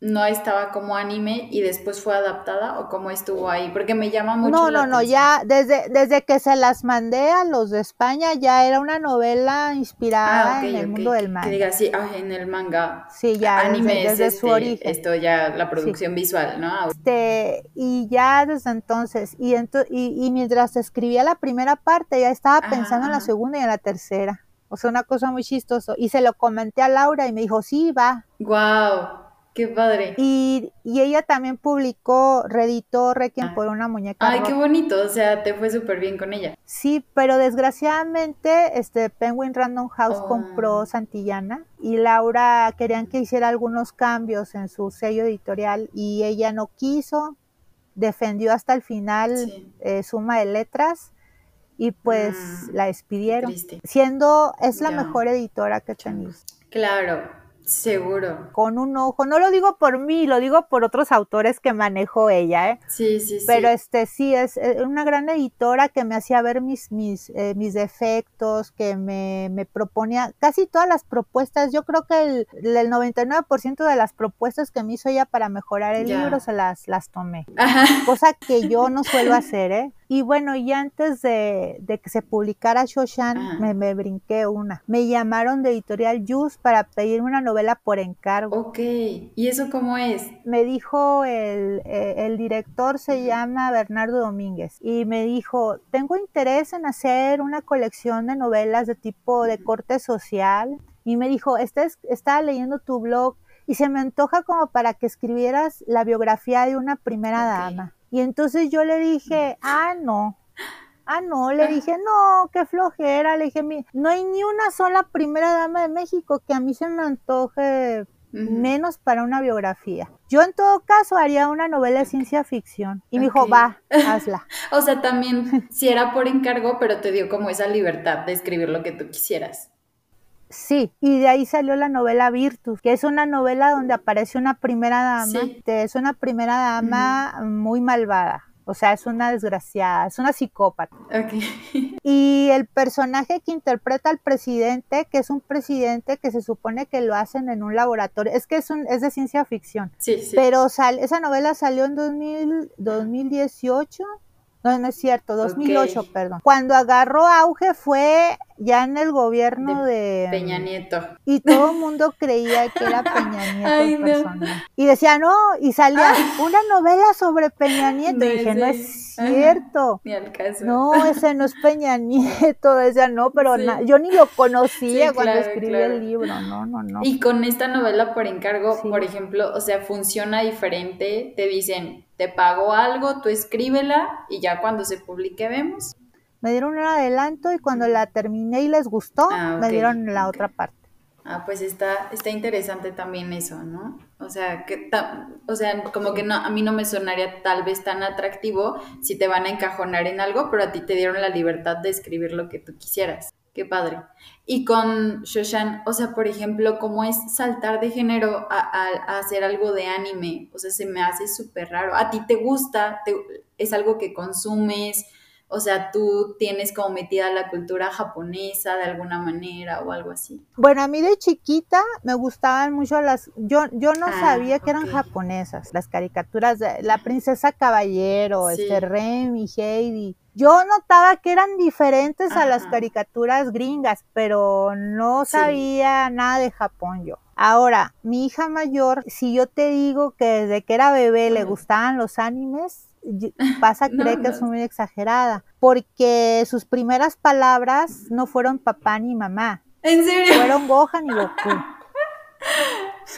no estaba como anime y después fue adaptada o cómo estuvo ahí, porque me llama mucho No, no, no, ya desde, desde que se las mandé a los de España ya era una novela inspirada ah, en el mundo del manga. Que diga, sí, ah, en el manga. Sí, ya anime desde, su este, origen. Esto ya la producción visual, ¿no? Este, y ya desde entonces, y, y, mientras escribía la primera parte ya estaba pensando en la segunda y en la tercera. O sea, una cosa muy chistoso. Y se lo comenté a Laura y me dijo, sí, va. Wow. Qué padre. Y, ella también publicó, reeditó Requiem ah. por una muñeca. Ay, qué bonito, o sea, te fue súper bien con ella. Sí, pero desgraciadamente este Penguin Random House oh. compró Santillana y Laura querían que hiciera algunos cambios en su sello editorial y ella no quiso, defendió hasta el final eh, suma de letras y pues mm, la despidieron, siendo es la mejor editora que tenéis. Claro, Seguro. Con un ojo. No lo digo por mí, lo digo por otros autores que manejó ella, ¿eh? Sí, sí, sí. Pero este sí, es una gran editora que me hacía ver mis, mis, eh, mis defectos, que me, me, proponía casi todas las propuestas. Yo creo que el, el 99% de las propuestas que me hizo ella para mejorar el libro se las, las tomé. Cosa que yo no suelo hacer, ¿eh? Y bueno, y antes de, de que se publicara Shoshan, Ajá. me, me brinqué una. Me llamaron de Editorial Jus para pedir una novela por encargo. Ok, ¿y eso cómo es? Me dijo el, eh, el director se llama Bernardo Domínguez y me dijo, tengo interés en hacer una colección de novelas de tipo de corte social. Y me dijo, "Este es- estaba leyendo tu blog y se me antoja como para que escribieras la biografía de una primera dama. Y entonces yo le dije, ah, no. Ah, no, le dije, no, qué flojera. Le dije, "Mi- no hay ni una sola primera dama de México que a mí se me antoje menos para una biografía. Yo en todo caso haría una novela de ciencia ficción. Y me dijo, va, hazla. O sea, también si era por encargo, pero te dio como esa libertad de escribir lo que tú quisieras. Sí, y de ahí salió la novela Virtus, que es una novela donde aparece una primera dama, Sí. que es una primera dama muy malvada. O sea, es una desgraciada, es una psicópata. Ok. Y el personaje que interpreta al presidente, que es un presidente que se supone que lo hacen en un laboratorio, es que es, un, es de ciencia ficción. Sí, sí. Pero sal, esa novela salió en 2000, 2018. No, no es cierto, 2008, Ok. perdón. Cuando agarró auge fue ya en el gobierno de, Peña Nieto. y todo el mundo creía que era Peña Nieto Ay, no. Y decía, no, y salía una novela sobre Peña Nieto. No, y dije, no es cierto. Ni al caso. No, ese no es Peña Nieto, decía, no, pero Sí. yo ni lo conocía Sí, cuando claro, escribí claro. el libro, no, no, no. Y con esta novela por encargo, por ejemplo, o sea, funciona diferente. Te dicen, te pago algo, tú escríbela y ya cuando se publique vemos. Me dieron un adelanto y cuando la terminé y les gustó, Ah, me dieron la otra parte. Ah, pues está, está interesante también eso, ¿no? O sea, que ta- o sea, como que no, a mí no me sonaría tal vez tan atractivo si te van a encajonar en algo, pero a ti te dieron la libertad de escribir lo que tú quisieras. Qué padre. Y con Shoshan, o sea, por ejemplo, ¿cómo es saltar de género a, a- a hacer algo de anime? O sea, se me hace súper raro. ¿A ti te gusta? ¿Te- ¿Es algo que consumes? O sea, tú tienes como metida la cultura japonesa de alguna manera o algo así. Bueno, a mí de chiquita me gustaban mucho las, yo, yo no Ah, sabía que eran japonesas, las caricaturas de la princesa caballero, Sí. este Remy, Heidi. Yo notaba que eran diferentes a las caricaturas gringas, pero no Sí. sabía nada de Japón yo. Ahora, mi hija mayor, si yo te digo que desde que era bebé le gustaban los animes, vas a No, creer que no. es muy exagerada, porque sus primeras palabras no fueron papá ni mamá, ¿En serio? fueron Gohan y Goku.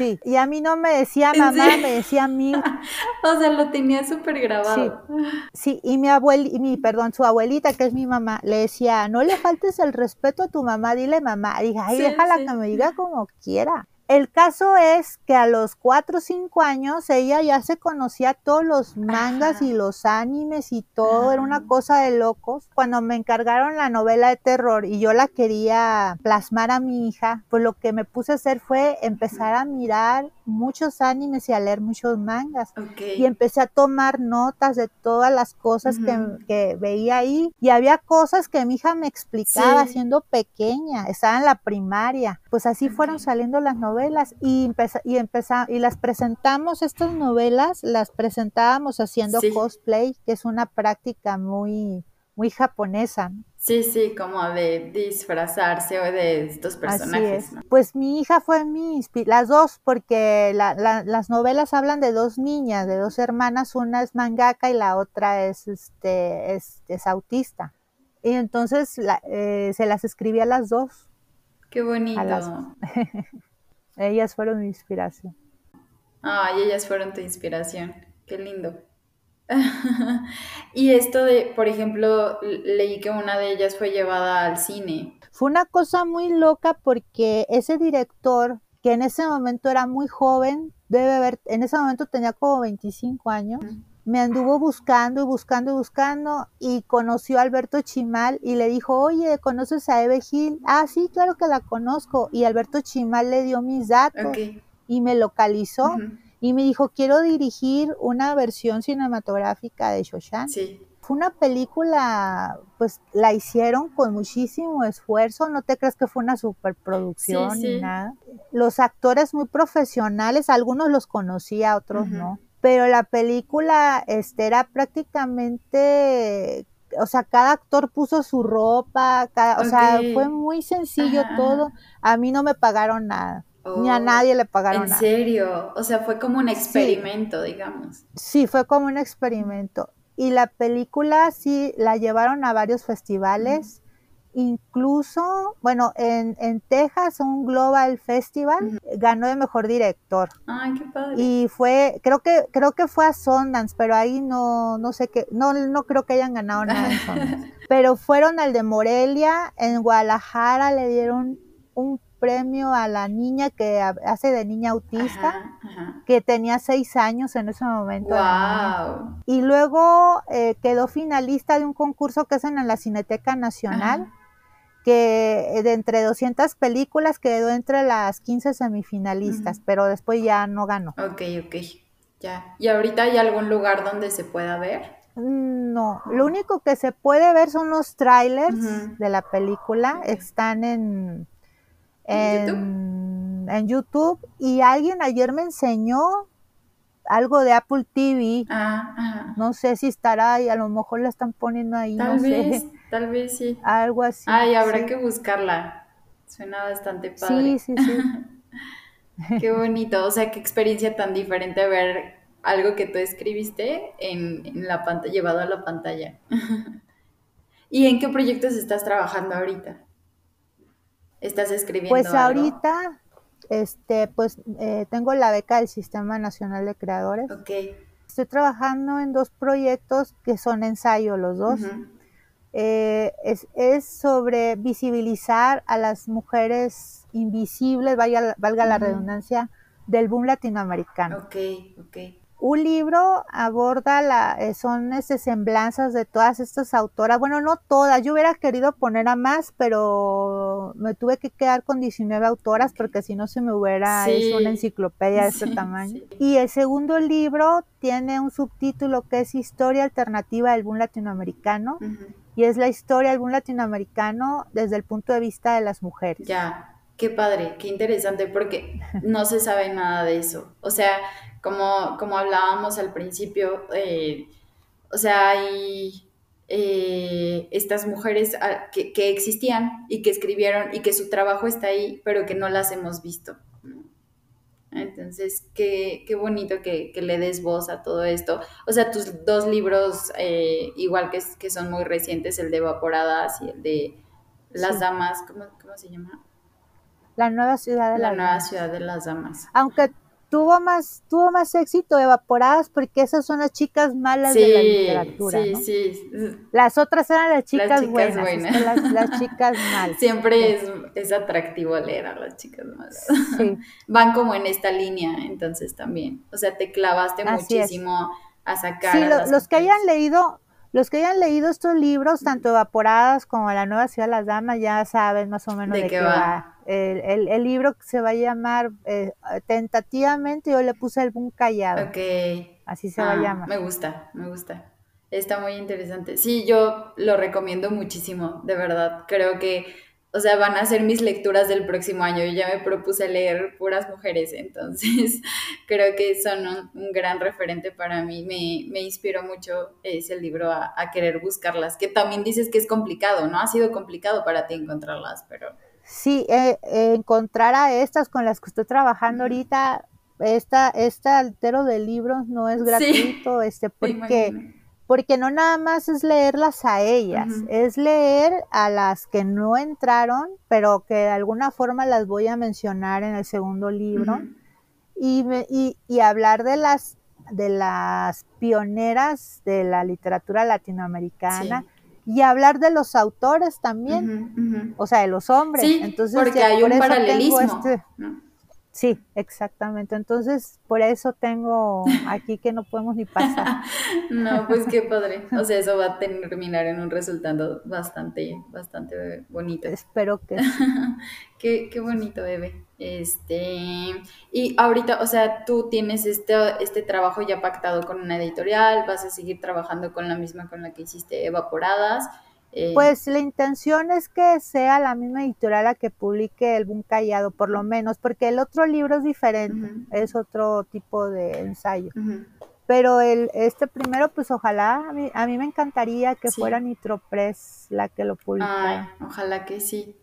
Sí, y a mí no me decía ¿En mamá, me decía mi, O sea, lo tenía súper grabado. sí, y mi abuel, y mi, perdón, su abuelita, que es mi mamá, le decía, no le faltes el respeto a tu mamá, dile mamá. Y dije, ay, déjala que me diga como quiera. El caso es que a los 4 o 5 años ella ya se conocía todos los mangas Ajá. y los animes y todo, era una cosa de locos. Cuando me encargaron la novela de terror y yo la quería plasmar a mi hija, pues lo que me puse a hacer fue empezar a mirar muchos animes y a leer muchos mangas. Y empecé a tomar notas de todas las cosas que- veía ahí. Y había cosas que mi hija me explicaba Sí. siendo pequeña, estaba en la primaria. Pues así fueron saliendo las novelas y, empeza- y, empeza- y las presentamos, estas novelas las presentábamos haciendo Sí. cosplay, que es una práctica muy, muy japonesa. ¿no? Sí, sí, como de disfrazarse o de estos Así personajes, es. ¿no? Pues mi hija fue mi inspi- las dos, porque la- la- las novelas hablan de dos niñas, de dos hermanas, una es mangaka y la otra es, este, es, es autista. Y entonces la- eh, se las escribí a las dos, Qué bonito. las- ellas fueron mi inspiración. Ay, ellas fueron tu inspiración. Qué lindo. Y esto de, por ejemplo, leí que una de ellas fue llevada al cine. Fue una cosa muy loca porque ese director, que en ese momento era muy joven, debe haber, en ese momento tenía como 25 años, me anduvo buscando y buscando y buscando y conoció a Alberto Chimal y le dijo, oye, ¿conoces a Eve Gil? Ah, sí, claro que la conozco. Y Alberto Chimal le dio mis datos y me localizó. Y me dijo, quiero dirigir una versión cinematográfica de Shoshan. Sí. Fue una película, pues la hicieron con muchísimo esfuerzo, no te crees que fue una superproducción Sí, ni nada. Los actores muy profesionales, algunos los conocía, otros no. Pero la película este, era prácticamente o sea, cada actor puso su ropa, cada, o sea, fue muy sencillo Ajá, todo. A mí no me pagaron nada, ni a nadie le pagaron ¿En nada. serio? O sea, fue como un experimento, digamos. Sí, fue como un experimento. Y la película sí la llevaron a varios festivales, incluso, bueno, en, en Texas, un Global Festival, ganó de mejor director. Ay, qué padre. Y fue, creo que, creo que fue a Sundance, pero ahí no, no sé qué, no, no creo que hayan ganado nada en Sundance. Pero fueron al de Morelia, en Guadalajara le dieron un premio a la niña que ha- hace de niña autista, Ajá, ajá. que tenía seis años en ese momento. Wow. Y luego eh, quedó finalista de un concurso que hacen en la Cineteca Nacional, Ajá. que eh, de entre 200 películas quedó entre las 15 semifinalistas, pero después ya no ganó. Ok, ok. Ya. ¿Y ahorita hay algún lugar donde se pueda ver? Mm, No, lo único que se puede ver son los trailers de la película, están en, ¿En en, en YouTube y alguien ayer me enseñó algo de Apple TV, Ah, ajá. no sé si estará ahí, a lo mejor la están poniendo ahí, Tal no vez, sé, tal vez sí. algo así. Ay, habrá sí. que buscarla. Suena bastante Sí, padre. sí, sí. Qué bonito. O sea, qué experiencia tan diferente ver algo que tú escribiste en, en la pantalla, llevado a la pantalla. ¿Y en qué proyectos estás trabajando ahorita? ¿Estás escribiendo Pues algo? ahorita, este, pues eh, tengo la beca del Sistema Nacional de Creadores. Ok. Estoy trabajando en dos proyectos que son ensayo los dos. Eh, es, es sobre visibilizar a las mujeres invisibles, vaya- valga la redundancia, del boom latinoamericano. Ok, ok. Un libro aborda la, eh, son este, semblanzas de todas estas autoras, bueno, no todas, yo hubiera querido poner a más, pero me tuve que quedar con 19 autoras porque si no se me hubiera Sí. hecho una enciclopedia de este tamaño. sí. Y el segundo libro tiene un subtítulo que es Historia Alternativa del Boom Latinoamericano y es la historia del boom latinoamericano desde el punto de vista de las mujeres. Ya, qué padre, qué interesante, porque no se sabe nada de eso. O sea, como, como hablábamos al principio, eh, o sea, hay eh, estas mujeres ah, que, que existían y que escribieron y que su trabajo está ahí, pero que no las hemos visto. ¿no? Entonces, qué, qué bonito que, que le des voz a todo esto. O sea, tus dos libros, eh, igual que, que son muy recientes, el de Evaporadas y el de Las Sí. Damas, ¿cómo, cómo se llama? La nueva ciudad de La la nueva ciudad de las damas. Aunque tuvo más, tuvo más éxito evaporadas porque esas son las chicas malas de la literatura. sí, ¿no? sí. Las otras eran las chicas, chicas buenas, buenas. las, las chicas malas. Siempre es, es atractivo leer a las chicas malas. Sí, Van como en esta línea, entonces también. O sea, te clavaste Así es. muchísimo a sacar. Sí, a lo- las los que mujeres. hayan leído, los que hayan leído estos libros, tanto evaporadas como La nueva ciudad de las damas, ya saben más o menos ¿De de, qué qué va? va. El, el- el libro se va a llamar eh, tentativamente, yo le puse el boom callado, Ok. así se va a Ah, llamar. Me gusta, me gusta. Está muy interesante. Sí, yo lo recomiendo muchísimo, de verdad. Creo que, o sea, van a ser mis lecturas del próximo año. Yo ya me propuse leer puras mujeres, entonces creo que son un, un gran referente para mí. Me, me inspiró mucho ese libro a, a querer buscarlas, que también dices que es complicado, ¿no? Ha sido complicado para ti encontrarlas, pero... Sí, eh, eh, encontrar a estas con las que estoy trabajando ahorita, esta, este altero de libros no es Sí. gratuito, este, me porque. Porque no nada más es leerlas a ellas, es leer a las que no entraron, pero que de alguna forma las voy a mencionar en el segundo libro, y, me- y, y hablar de las de las pioneras de la literatura latinoamericana y hablar de los autores también, o sea, de los hombres. Sí, Entonces, porque ya hay un paralelismo. este- ¿no? Sí, exactamente. Entonces, por eso tengo aquí que no podemos ni pasar. No, pues qué padre. O sea, eso va a terminar en un resultado bastante, bastante bonito. Espero que sí. Qué, qué bonito, bebé. Este, y ahorita, o sea, tú tienes este, este trabajo ya pactado con una editorial, vas a seguir trabajando con la misma con la que hiciste Evaporadas. Eh, Pues la intención es que sea la misma editorial la que publique el Boom Callado, por lo menos, porque el otro libro es diferente, es otro tipo de ensayo. Pero el, este primero, pues ojalá, a mí, a mí me encantaría que Sí. fuera Nitropress la que lo Ay, publicara. ojalá que sí.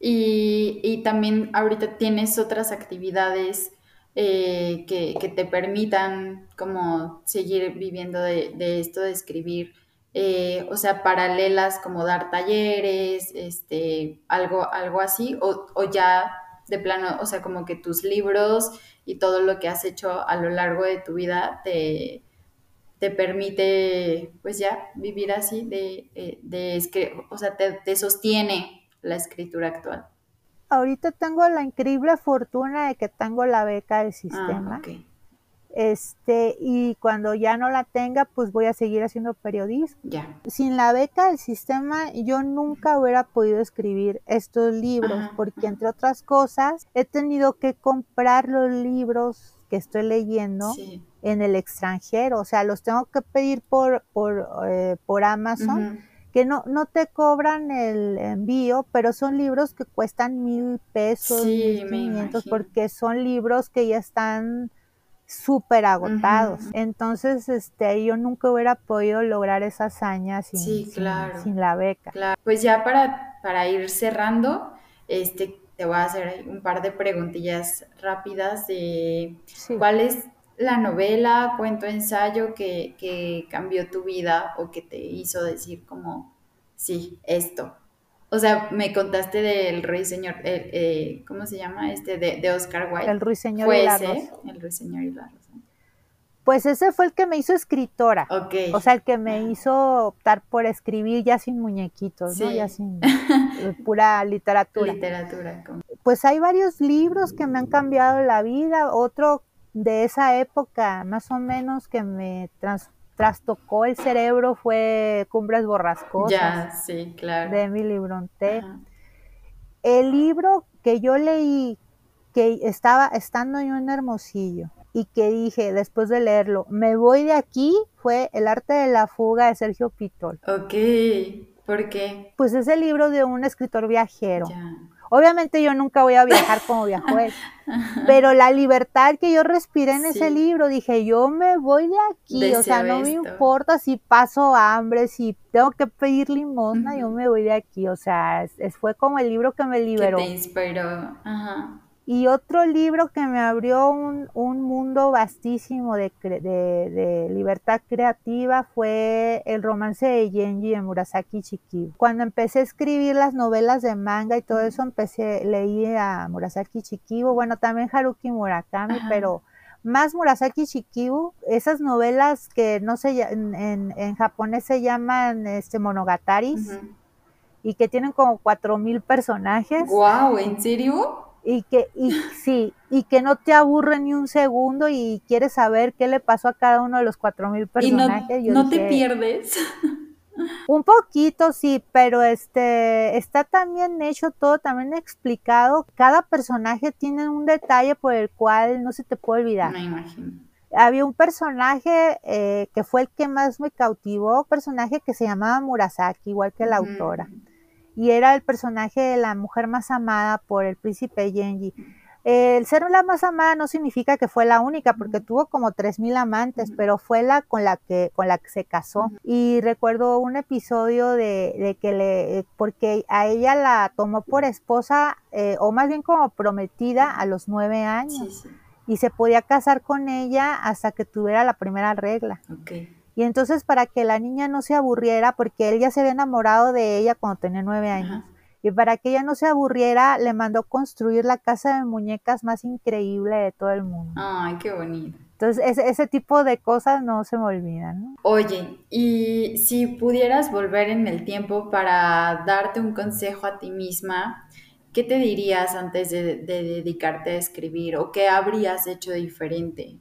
Y, y también ahorita tienes otras actividades eh, que, que te permitan como seguir viviendo de, de esto de escribir, eh, o sea, paralelas como dar talleres, este, algo, algo así, o, o ya de plano, o sea, como que tus libros y todo lo que has hecho a lo largo de tu vida te, te permite, pues ya, vivir así, de, eh, de escri- o sea, te, te sostiene la escritura actual. Ahorita tengo la increíble fortuna de que tengo la beca del Ah, sistema. Este, y cuando ya no la tenga, pues voy a seguir haciendo periodismo. Ya. Sin la beca del sistema, yo nunca hubiera podido escribir estos libros, Ajá, porque entre otras cosas, he tenido que comprar los libros que estoy leyendo Sí. en el extranjero. O sea, los tengo que pedir por, por, eh, por Amazon, que no, no te cobran el envío, pero son libros que cuestan mil pesos, Sí, mil quinientos, porque son libros que ya están súper agotados. Entonces, este, yo nunca hubiera podido lograr esa hazaña sin, Sí, sin- claro. sin la beca. Claro. Pues ya para, para ir cerrando, este, te voy a hacer un par de preguntillas rápidas de Sí. cuál es la novela, cuento, ensayo que, que cambió tu vida o que te hizo decir como, sí, esto. O sea, me contaste del Ruiseñor, eh, eh, ¿cómo se llama? Este, de, de Oscar Wilde. El ruiseñor Fue y la ese, rosa. el Ruiseñor y la Rosa. Pues ese fue el que me hizo escritora. Ok. O sea, el que me hizo optar por escribir ya sin muñequitos, ¿no? Ya sin eh, pura literatura. Literatura. como- Pues hay varios libros que me han cambiado la vida. Otro de esa época, más o menos, que me tras- trastocó el cerebro fue Cumbres Borrascosas Ya, sí, claro. de Emily Bronte. Ajá. El libro que yo leí, que estaba estando yo en Hermosillo y que dije después de leerlo, me voy de aquí, fue El arte de la fuga de Sergio Pitol. Ok, ¿por qué? Pues es el libro de un escritor viajero. Ya. Obviamente yo nunca voy a viajar como viajó él, pero la libertad que yo respiré en ese libro, dije, yo me voy de aquí, o sea, no me importa si paso hambre, si tengo que pedir limosna, yo me voy de aquí, o sea, es- es- fue como el libro que me Que liberó. te inspiró. Ajá. Y otro libro que me abrió un, un mundo vastísimo de, de- de libertad creativa fue el romance de Genji de Murasaki Shikibu. Cuando empecé a escribir las novelas de manga y todo eso, empecé, leí a Murasaki Shikibu, bueno, también Haruki Murakami, Ajá. pero más Murasaki Shikibu, esas novelas que no sé, en, en, en japonés se llaman este, monogataris y que tienen como cuatro mil personajes. Guau, ¿en serio? Y que, y sí, y que no te aburre ni un segundo y quieres saber qué le pasó a cada uno de los cuatro mil Y no, personajes. No te pierdes. Un poquito, sí, pero este está también hecho todo, también explicado. Cada personaje tiene un detalle por el cual no se te puede olvidar. Me imagino. Había un personaje eh, que fue el que más me cautivó, un personaje que se llamaba Murasaki, igual que la autora y era el personaje de la mujer más amada por el príncipe Genji. El ser la más amada no significa que fue la única, porque tuvo como 3.000 amantes, pero fue la con la que, con la que se casó. Y recuerdo un episodio de, de que le, porque a ella la tomó por esposa, eh, o más bien como prometida a los nueve años, Sí, sí. y se podía casar con ella hasta que tuviera la primera regla. Y entonces para que la niña no se aburriera, porque él ya se había enamorado de ella cuando tenía nueve años, Ajá. y para que ella no se aburriera, le mandó construir la casa de muñecas más increíble de todo el mundo. Ay, qué bonito. Entonces ese, ese tipo de cosas no se me olvidan, ¿no? Oye, y si pudieras volver en el tiempo para darte un consejo a ti misma, ¿qué te dirías antes de, de dedicarte a escribir o qué habrías hecho diferente?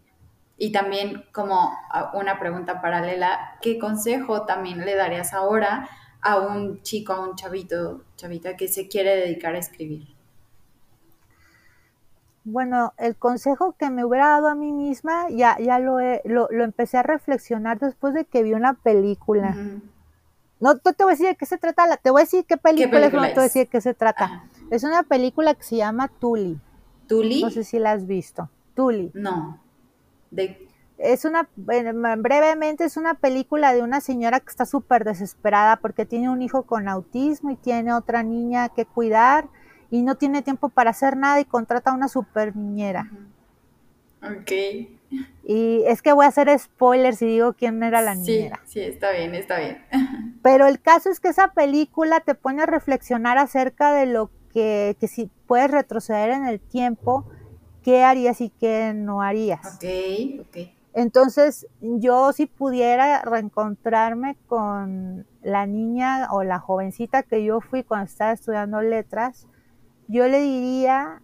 Y también como a- una pregunta paralela, ¿qué consejo también le darías ahora a un chico, a un chavito, chavita que se quiere dedicar a escribir? Bueno, el consejo que me hubiera dado a mí misma, ya, ya lo, he- lo, lo empecé a reflexionar después de que vi una película. No, no te voy a decir de qué se trata, la- te voy a decir qué película, es, no película te voy a decir de qué se trata. Ajá. Es una película que se llama Tully. ¿Tuli? No sé si la has visto. Tully. No. De... Es una, brevemente, es una película de una señora que está súper desesperada porque tiene un hijo con autismo y tiene otra niña que cuidar y no tiene tiempo para hacer nada y contrata a una super niñera. Ok. Y es que voy a hacer spoilers si digo quién era la niñera. Sí, está bien, está bien. Pero el caso es que esa película te pone a reflexionar acerca de lo que, que si puedes retroceder en el tiempo, qué harías y qué no harías. Ok, ok. Entonces, yo si pudiera reencontrarme con la niña o la jovencita que yo fui cuando estaba estudiando letras, yo le diría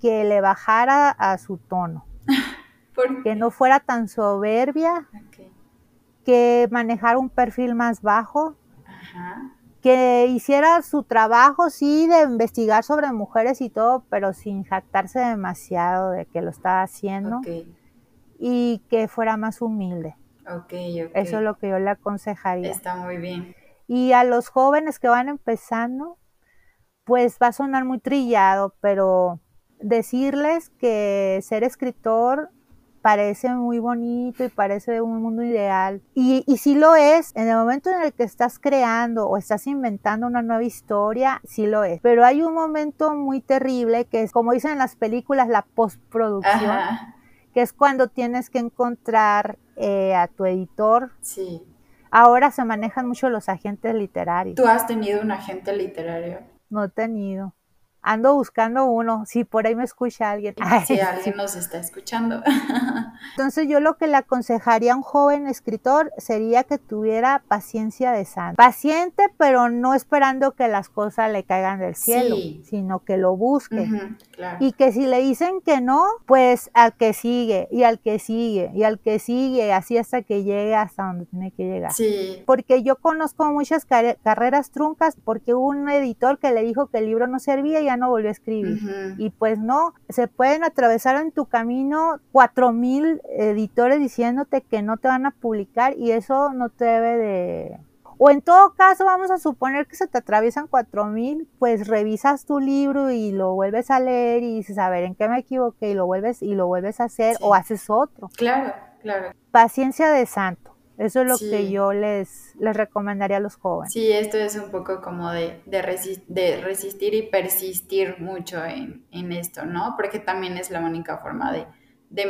que le bajara a su tono, que no fuera tan soberbia, que manejara un perfil más bajo, que hiciera su trabajo, sí, de investigar sobre mujeres y todo, pero sin jactarse demasiado de que lo estaba haciendo y que fuera más humilde. Eso es lo que yo le aconsejaría. Está muy bien. Y a los jóvenes que van empezando, pues va a sonar muy trillado, pero decirles que ser escritor parece muy bonito y parece un mundo ideal. Y, y sí lo es, en el momento en el que estás creando o estás inventando una nueva historia, sí lo es. Pero hay un momento muy terrible que es, como dicen en las películas, la postproducción. Ajá que es cuando tienes que encontrar eh, a tu editor. Sí. Ahora se manejan mucho los agentes literarios. ¿Tú has tenido un agente literario? No he tenido ando buscando uno, si por ahí me escucha alguien. Si alguien nos está escuchando. Entonces yo lo que le aconsejaría a un joven escritor sería que tuviera paciencia de santo. Paciente, pero no esperando que las cosas le caigan del cielo, sino que lo busque. Y que si le dicen que no, pues al que sigue, y al que sigue, y al que sigue, así hasta que llegue hasta donde tiene que llegar. Sí. Porque yo conozco muchas carreras truncas porque hubo un editor que le dijo que el libro no servía y no volvió a escribir. Y pues no, se pueden atravesar en tu camino cuatro mil editores diciéndote que no te van a publicar y eso no te debe de... O en todo caso, vamos a suponer que se te atraviesan cuatro mil, pues revisas tu libro y lo vuelves a leer y dices, a ver, ¿en qué me equivoqué? Y lo vuelves, y lo vuelves a hacer o haces otro. Claro, claro. Paciencia de santo. Eso es lo que yo les, les recomendaría a los jóvenes. Sí, esto es un poco como de, de, resistir y persistir mucho en, esto, ¿no? Porque también es la única forma de,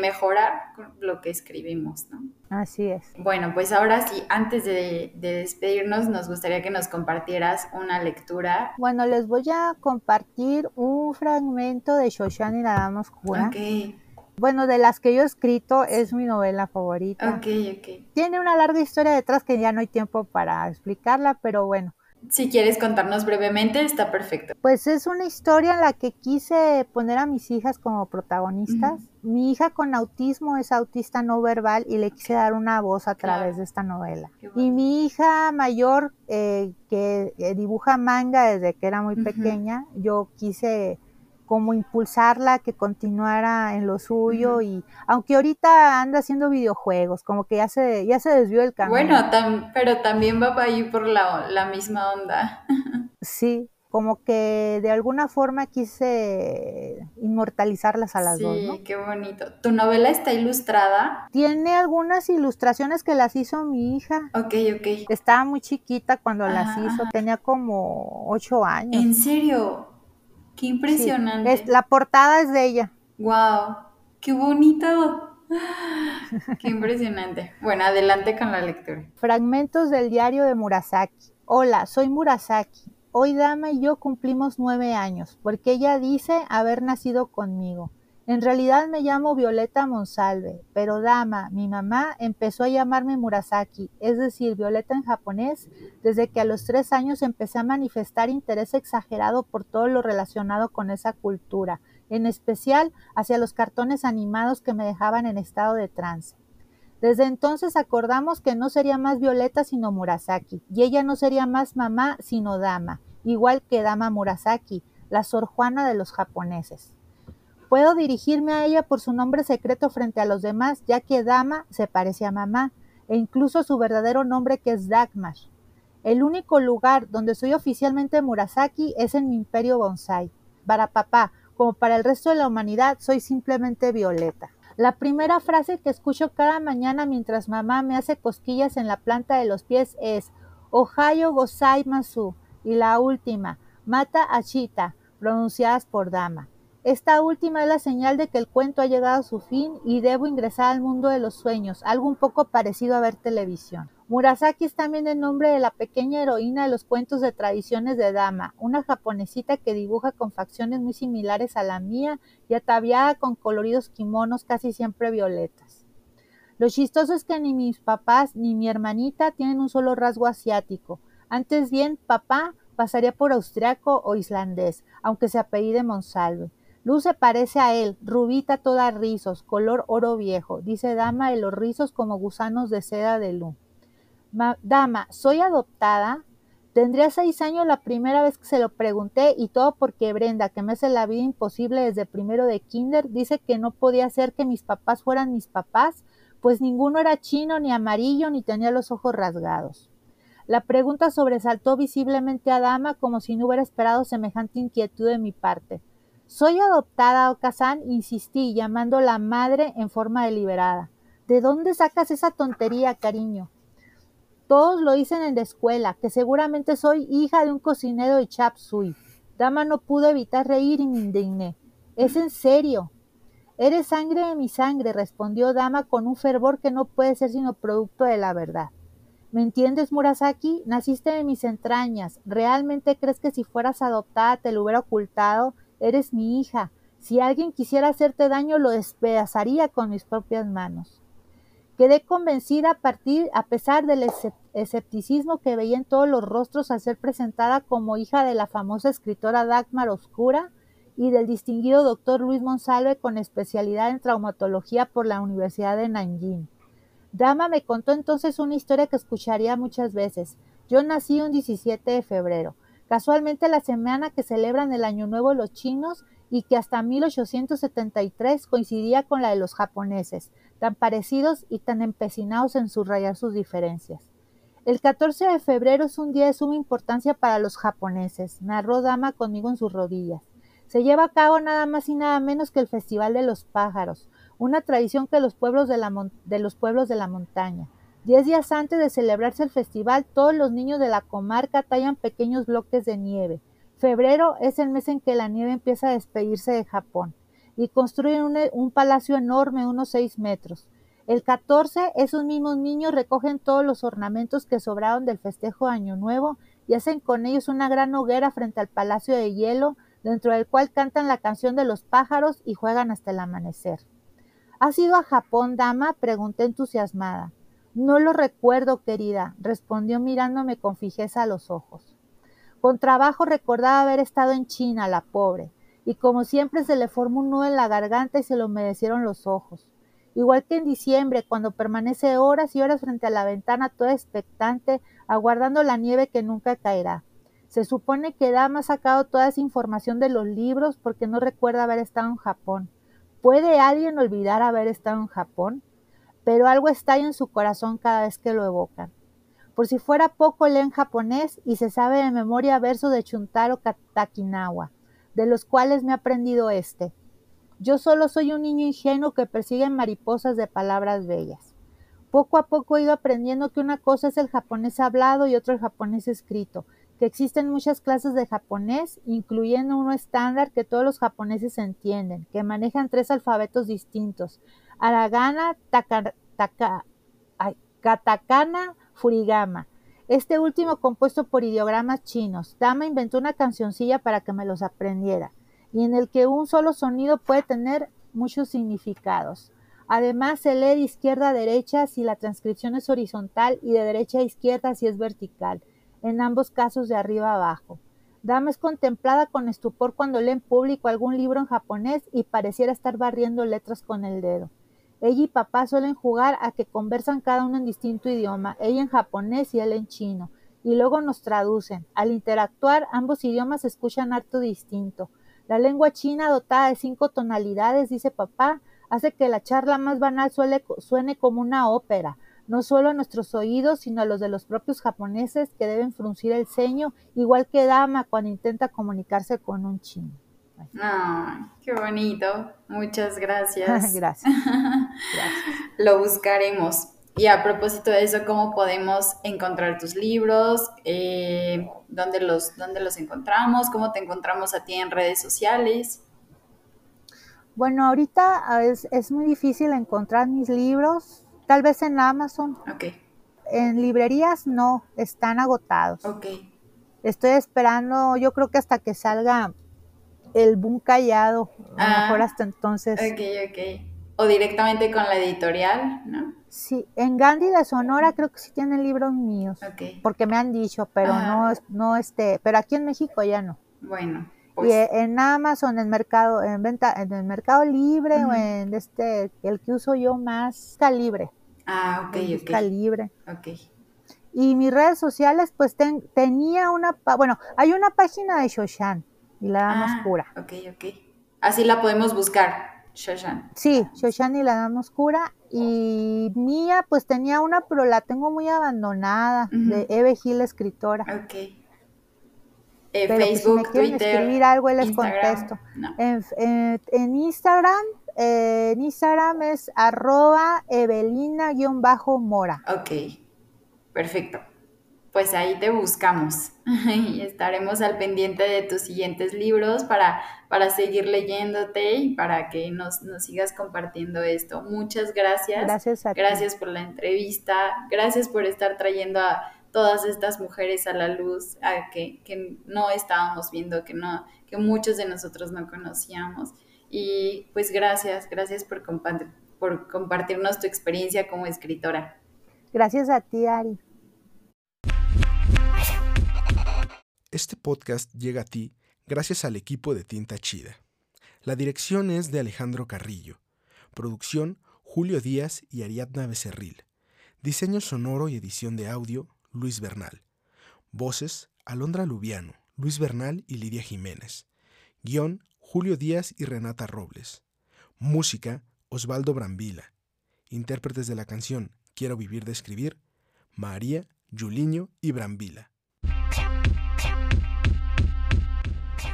mejorar lo que escribimos, ¿no? Así es. Bueno, pues ahora sí, antes de, despedirnos, nos gustaría que nos compartieras una lectura. Bueno, les voy a compartir un fragmento de Shoshana y la Dama Oscura. Ok bueno, de las que yo he escrito es mi novela favorita. Ok, ok. Tiene una larga historia detrás que ya no hay tiempo para explicarla, pero bueno. Si quieres contarnos brevemente, está perfecto. Pues es una historia en la que quise poner a mis hijas como protagonistas. Mi hija con autismo es autista no verbal y le quise dar una voz a través de esta novela. Y mi hija mayor, eh, que eh, dibuja manga desde que era muy pequeña, yo quise como impulsarla que continuara en lo suyo y aunque ahorita anda haciendo videojuegos, como que ya se, ya se desvió el camino. Bueno, pero también va ahí por la, la misma onda. sí, como que de alguna forma quise inmortalizarlas a las dos, ¿no? qué bonito. ¿Tu novela está ilustrada? Tiene algunas ilustraciones que las hizo mi hija. Ok, ok. Estaba muy chiquita cuando las hizo, tenía como ocho años. ¿En serio? Qué impresionante. la portada es de ella. Wow, qué bonito. Qué impresionante. Bueno, adelante con la lectura. Fragmentos del diario de Murasaki. Hola, soy Murasaki. Hoy Dama y yo cumplimos nueve años, porque ella dice haber nacido conmigo. En realidad me llamo Violeta Monsalve, pero Dama, mi mamá, empezó a llamarme Murasaki, es decir, Violeta en japonés, desde que a los tres años empecé a manifestar interés exagerado por todo lo relacionado con esa cultura, en especial hacia los cartones animados que me dejaban en estado de trance. Desde entonces acordamos que no sería más Violeta sino Murasaki, y ella no sería más mamá sino Dama, igual que Dama Murasaki, la Sor Juana de los japoneses. Puedo dirigirme a ella por su nombre secreto frente a los demás, ya que Dama se parece a mamá, e incluso su verdadero nombre que es Dagmar. El único lugar donde soy oficialmente Murasaki es en mi imperio bonsai. Para papá, como para el resto de la humanidad, soy simplemente Violeta. La primera frase que escucho cada mañana mientras mamá me hace cosquillas en la planta de los pies es Ohio gozaimasu y la última, Mata Achita, pronunciadas por Dama. Esta última es la señal de que el cuento ha llegado a su fin y debo ingresar al mundo de los sueños, algo un poco parecido a ver televisión. Murasaki es también el nombre de la pequeña heroína de los cuentos de tradiciones de Dama, una japonesita que dibuja con facciones muy similares a la mía y ataviada con coloridos kimonos casi siempre violetas. Lo chistoso es que ni mis papás ni mi hermanita tienen un solo rasgo asiático. Antes bien, papá pasaría por austriaco o islandés, aunque se apellide Monsalve. Luz se parece a él, rubita toda rizos, color oro viejo, dice Dama de los rizos como gusanos de seda de Lu. dama, ¿soy adoptada? Tendría seis años la primera vez que se lo pregunté y todo porque Brenda, que me hace la vida imposible desde primero de kinder, dice que no podía ser que mis papás fueran mis papás, pues ninguno era chino ni amarillo ni tenía los ojos rasgados. La pregunta sobresaltó visiblemente a Dama como si no hubiera esperado semejante inquietud de mi parte. Soy adoptada, Okazan, insistí, llamando la madre en forma deliberada. ¿De dónde sacas esa tontería, cariño? Todos lo dicen en la escuela, que seguramente soy hija de un cocinero de chap suey. Dama no pudo evitar reír y me indigné. Es en serio. Eres sangre de mi sangre, respondió Dama con un fervor que no puede ser sino producto de la verdad. ¿Me entiendes, Murasaki? Naciste de mis entrañas. ¿Realmente crees que si fueras adoptada te lo hubiera ocultado? Eres mi hija. Si alguien quisiera hacerte daño, lo despedazaría con mis propias manos. Quedé convencida a partir, a pesar del escepticismo que veía en todos los rostros al ser presentada como hija de la famosa escritora Dagmar Oscura y del distinguido doctor Luis Monsalve con especialidad en traumatología por la Universidad de Nanjing. Dama me contó entonces una historia que escucharía muchas veces. Yo nací un 17 de febrero casualmente la semana que celebran el Año Nuevo los chinos y que hasta 1873 coincidía con la de los japoneses, tan parecidos y tan empecinados en subrayar sus diferencias. El 14 de febrero es un día de suma importancia para los japoneses, narró Dama conmigo en sus rodillas. Se lleva a cabo nada más y nada menos que el Festival de los Pájaros, una tradición que los pueblos de, la de los pueblos de la montaña. Diez días antes de celebrarse el festival, todos los niños de la comarca tallan pequeños bloques de nieve. Febrero es el mes en que la nieve empieza a despedirse de Japón y construyen un, palacio enorme, unos seis metros. El 14, esos mismos niños recogen todos los ornamentos que sobraron del festejo de Año Nuevo y hacen con ellos una gran hoguera frente al palacio de hielo, dentro del cual cantan la canción de los pájaros y juegan hasta el amanecer. ¿Has ido a Japón, dama? pregunté entusiasmada. No lo recuerdo, querida, respondió mirándome con fijeza a los ojos. Con trabajo recordaba haber estado en China, la pobre, y como siempre se le formó un nudo en la garganta y se lo humedecieron los ojos. Igual que en diciembre, cuando permanece horas y horas frente a la ventana toda expectante, aguardando la nieve que nunca caerá. Se supone que Dama ha sacado toda esa información de los libros porque no recuerda haber estado en Japón. ¿Puede alguien olvidar haber estado en Japón? Pero algo estalla en su corazón cada vez que lo evocan. Por si fuera poco, lee en japonés y se sabe de memoria versos de Chuntaro Takinawa, de los cuales me ha aprendido este. Yo solo soy un niño ingenuo que persigue mariposas de palabras bellas. Poco a poco he ido aprendiendo que una cosa es el japonés hablado y otro el japonés escrito, que existen muchas clases de japonés, incluyendo uno estándar que todos los japoneses entienden, que manejan tres alfabetos distintos, Aragana, Katakana, Furigama. Este último compuesto por ideogramas chinos. Dama inventó una cancioncilla para que me los aprendiera, y en el que un solo sonido puede tener muchos significados. Además, se lee de izquierda a derecha si la transcripción es horizontal y de derecha a izquierda si es vertical, en ambos casos de arriba a abajo. Dama es contemplada con estupor cuando lee en público algún libro en japonés y pareciera estar barriendo letras con el dedo. Ella y papá suelen jugar a que conversan cada uno en distinto idioma, ella en japonés y él en chino, y luego nos traducen. Al interactuar, ambos idiomas escuchan harto distinto. La lengua china dotada de cinco tonalidades, dice papá, hace que la charla más banal suene como una ópera, no solo a nuestros oídos, sino a los de los propios japoneses que deben fruncir el ceño, igual que Dama cuando intenta comunicarse con un chino. Ay, qué bonito. Muchas gracias. Gracias. Gracias. Lo buscaremos. Y a propósito de eso, ¿cómo podemos encontrar tus libros? Eh, ¿dónde, los, ¿Dónde los encontramos? ¿Cómo te encontramos a ti en redes sociales? Bueno, ahorita ah, es, es muy difícil encontrar mis libros, tal vez en Amazon. Ok, En librerías no, están agotados. ok. Estoy esperando, yo creo que hasta que salga el boom callado, a lo Ah. mejor hasta entonces. Ok, ok. O directamente con la editorial, ¿no? Sí, en Gandhi de Sonora creo que sí tienen libros míos, Ok. porque me han dicho, pero Ah. no, no este, pero aquí en México ya no. Bueno, Y pues eh, en Amazon, en mercado, en venta, en el Mercado Libre o en este, el que uso yo más, está libre, Ah, ok, está ok. libre. Ok. Y mis redes sociales, pues ten- tenía una, bueno, hay una página de Shoshan y la dama Ah, oscura. Ok, ok. Así la podemos buscar, Shoshan. Sí, Shoshan y la dama oscura. Y mía, pues tenía una, pero la tengo muy abandonada, de Eve Gil, escritora. Ok. Eh, Pero pues, si me Facebook, quieren Twitter, escribir algo, les Instagram. contesto. No. En, en- en Instagram, eh, en Instagram es arroba evelina-mora. Ok, perfecto. Pues ahí te buscamos y estaremos al pendiente de tus siguientes libros para, para seguir leyéndote y para que nos, nos sigas compartiendo esto. Muchas gracias. Gracias a ti. Gracias por la entrevista. Gracias por estar trayendo a todas estas mujeres a la luz a que, que no estábamos viendo, que, no, que muchos de nosotros no conocíamos. Y pues gracias, gracias por, compa- por compartirnos tu experiencia como escritora. Gracias a ti, Ari. Este podcast llega a ti gracias al equipo de Tinta Chida. La dirección es de Alejandro Carrillo. Producción Julio Díaz y Ariadna Becerril. Diseño sonoro y edición de audio Luis Bernal. Voces Alondra Lubiano, Luis Bernal y Lidia Jiménez. Guión Julio Díaz y Renata Robles. Música Osvaldo Brambila. Intérpretes de la canción Quiero vivir de escribir María, Juliño y Brambila.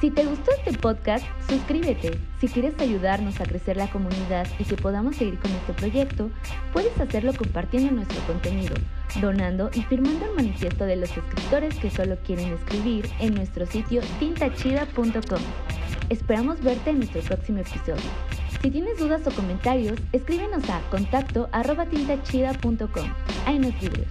Si te gustó este podcast, suscríbete. Si quieres ayudarnos a crecer la comunidad y que podamos seguir con este proyecto, puedes hacerlo compartiendo nuestro contenido, donando y firmando el manifiesto de los escritores que solo quieren escribir en nuestro sitio tintachida.com. Esperamos verte en nuestro próximo episodio. Si tienes dudas o comentarios, escríbenos a contacto arroba tintachida.com. Ahí nos libros.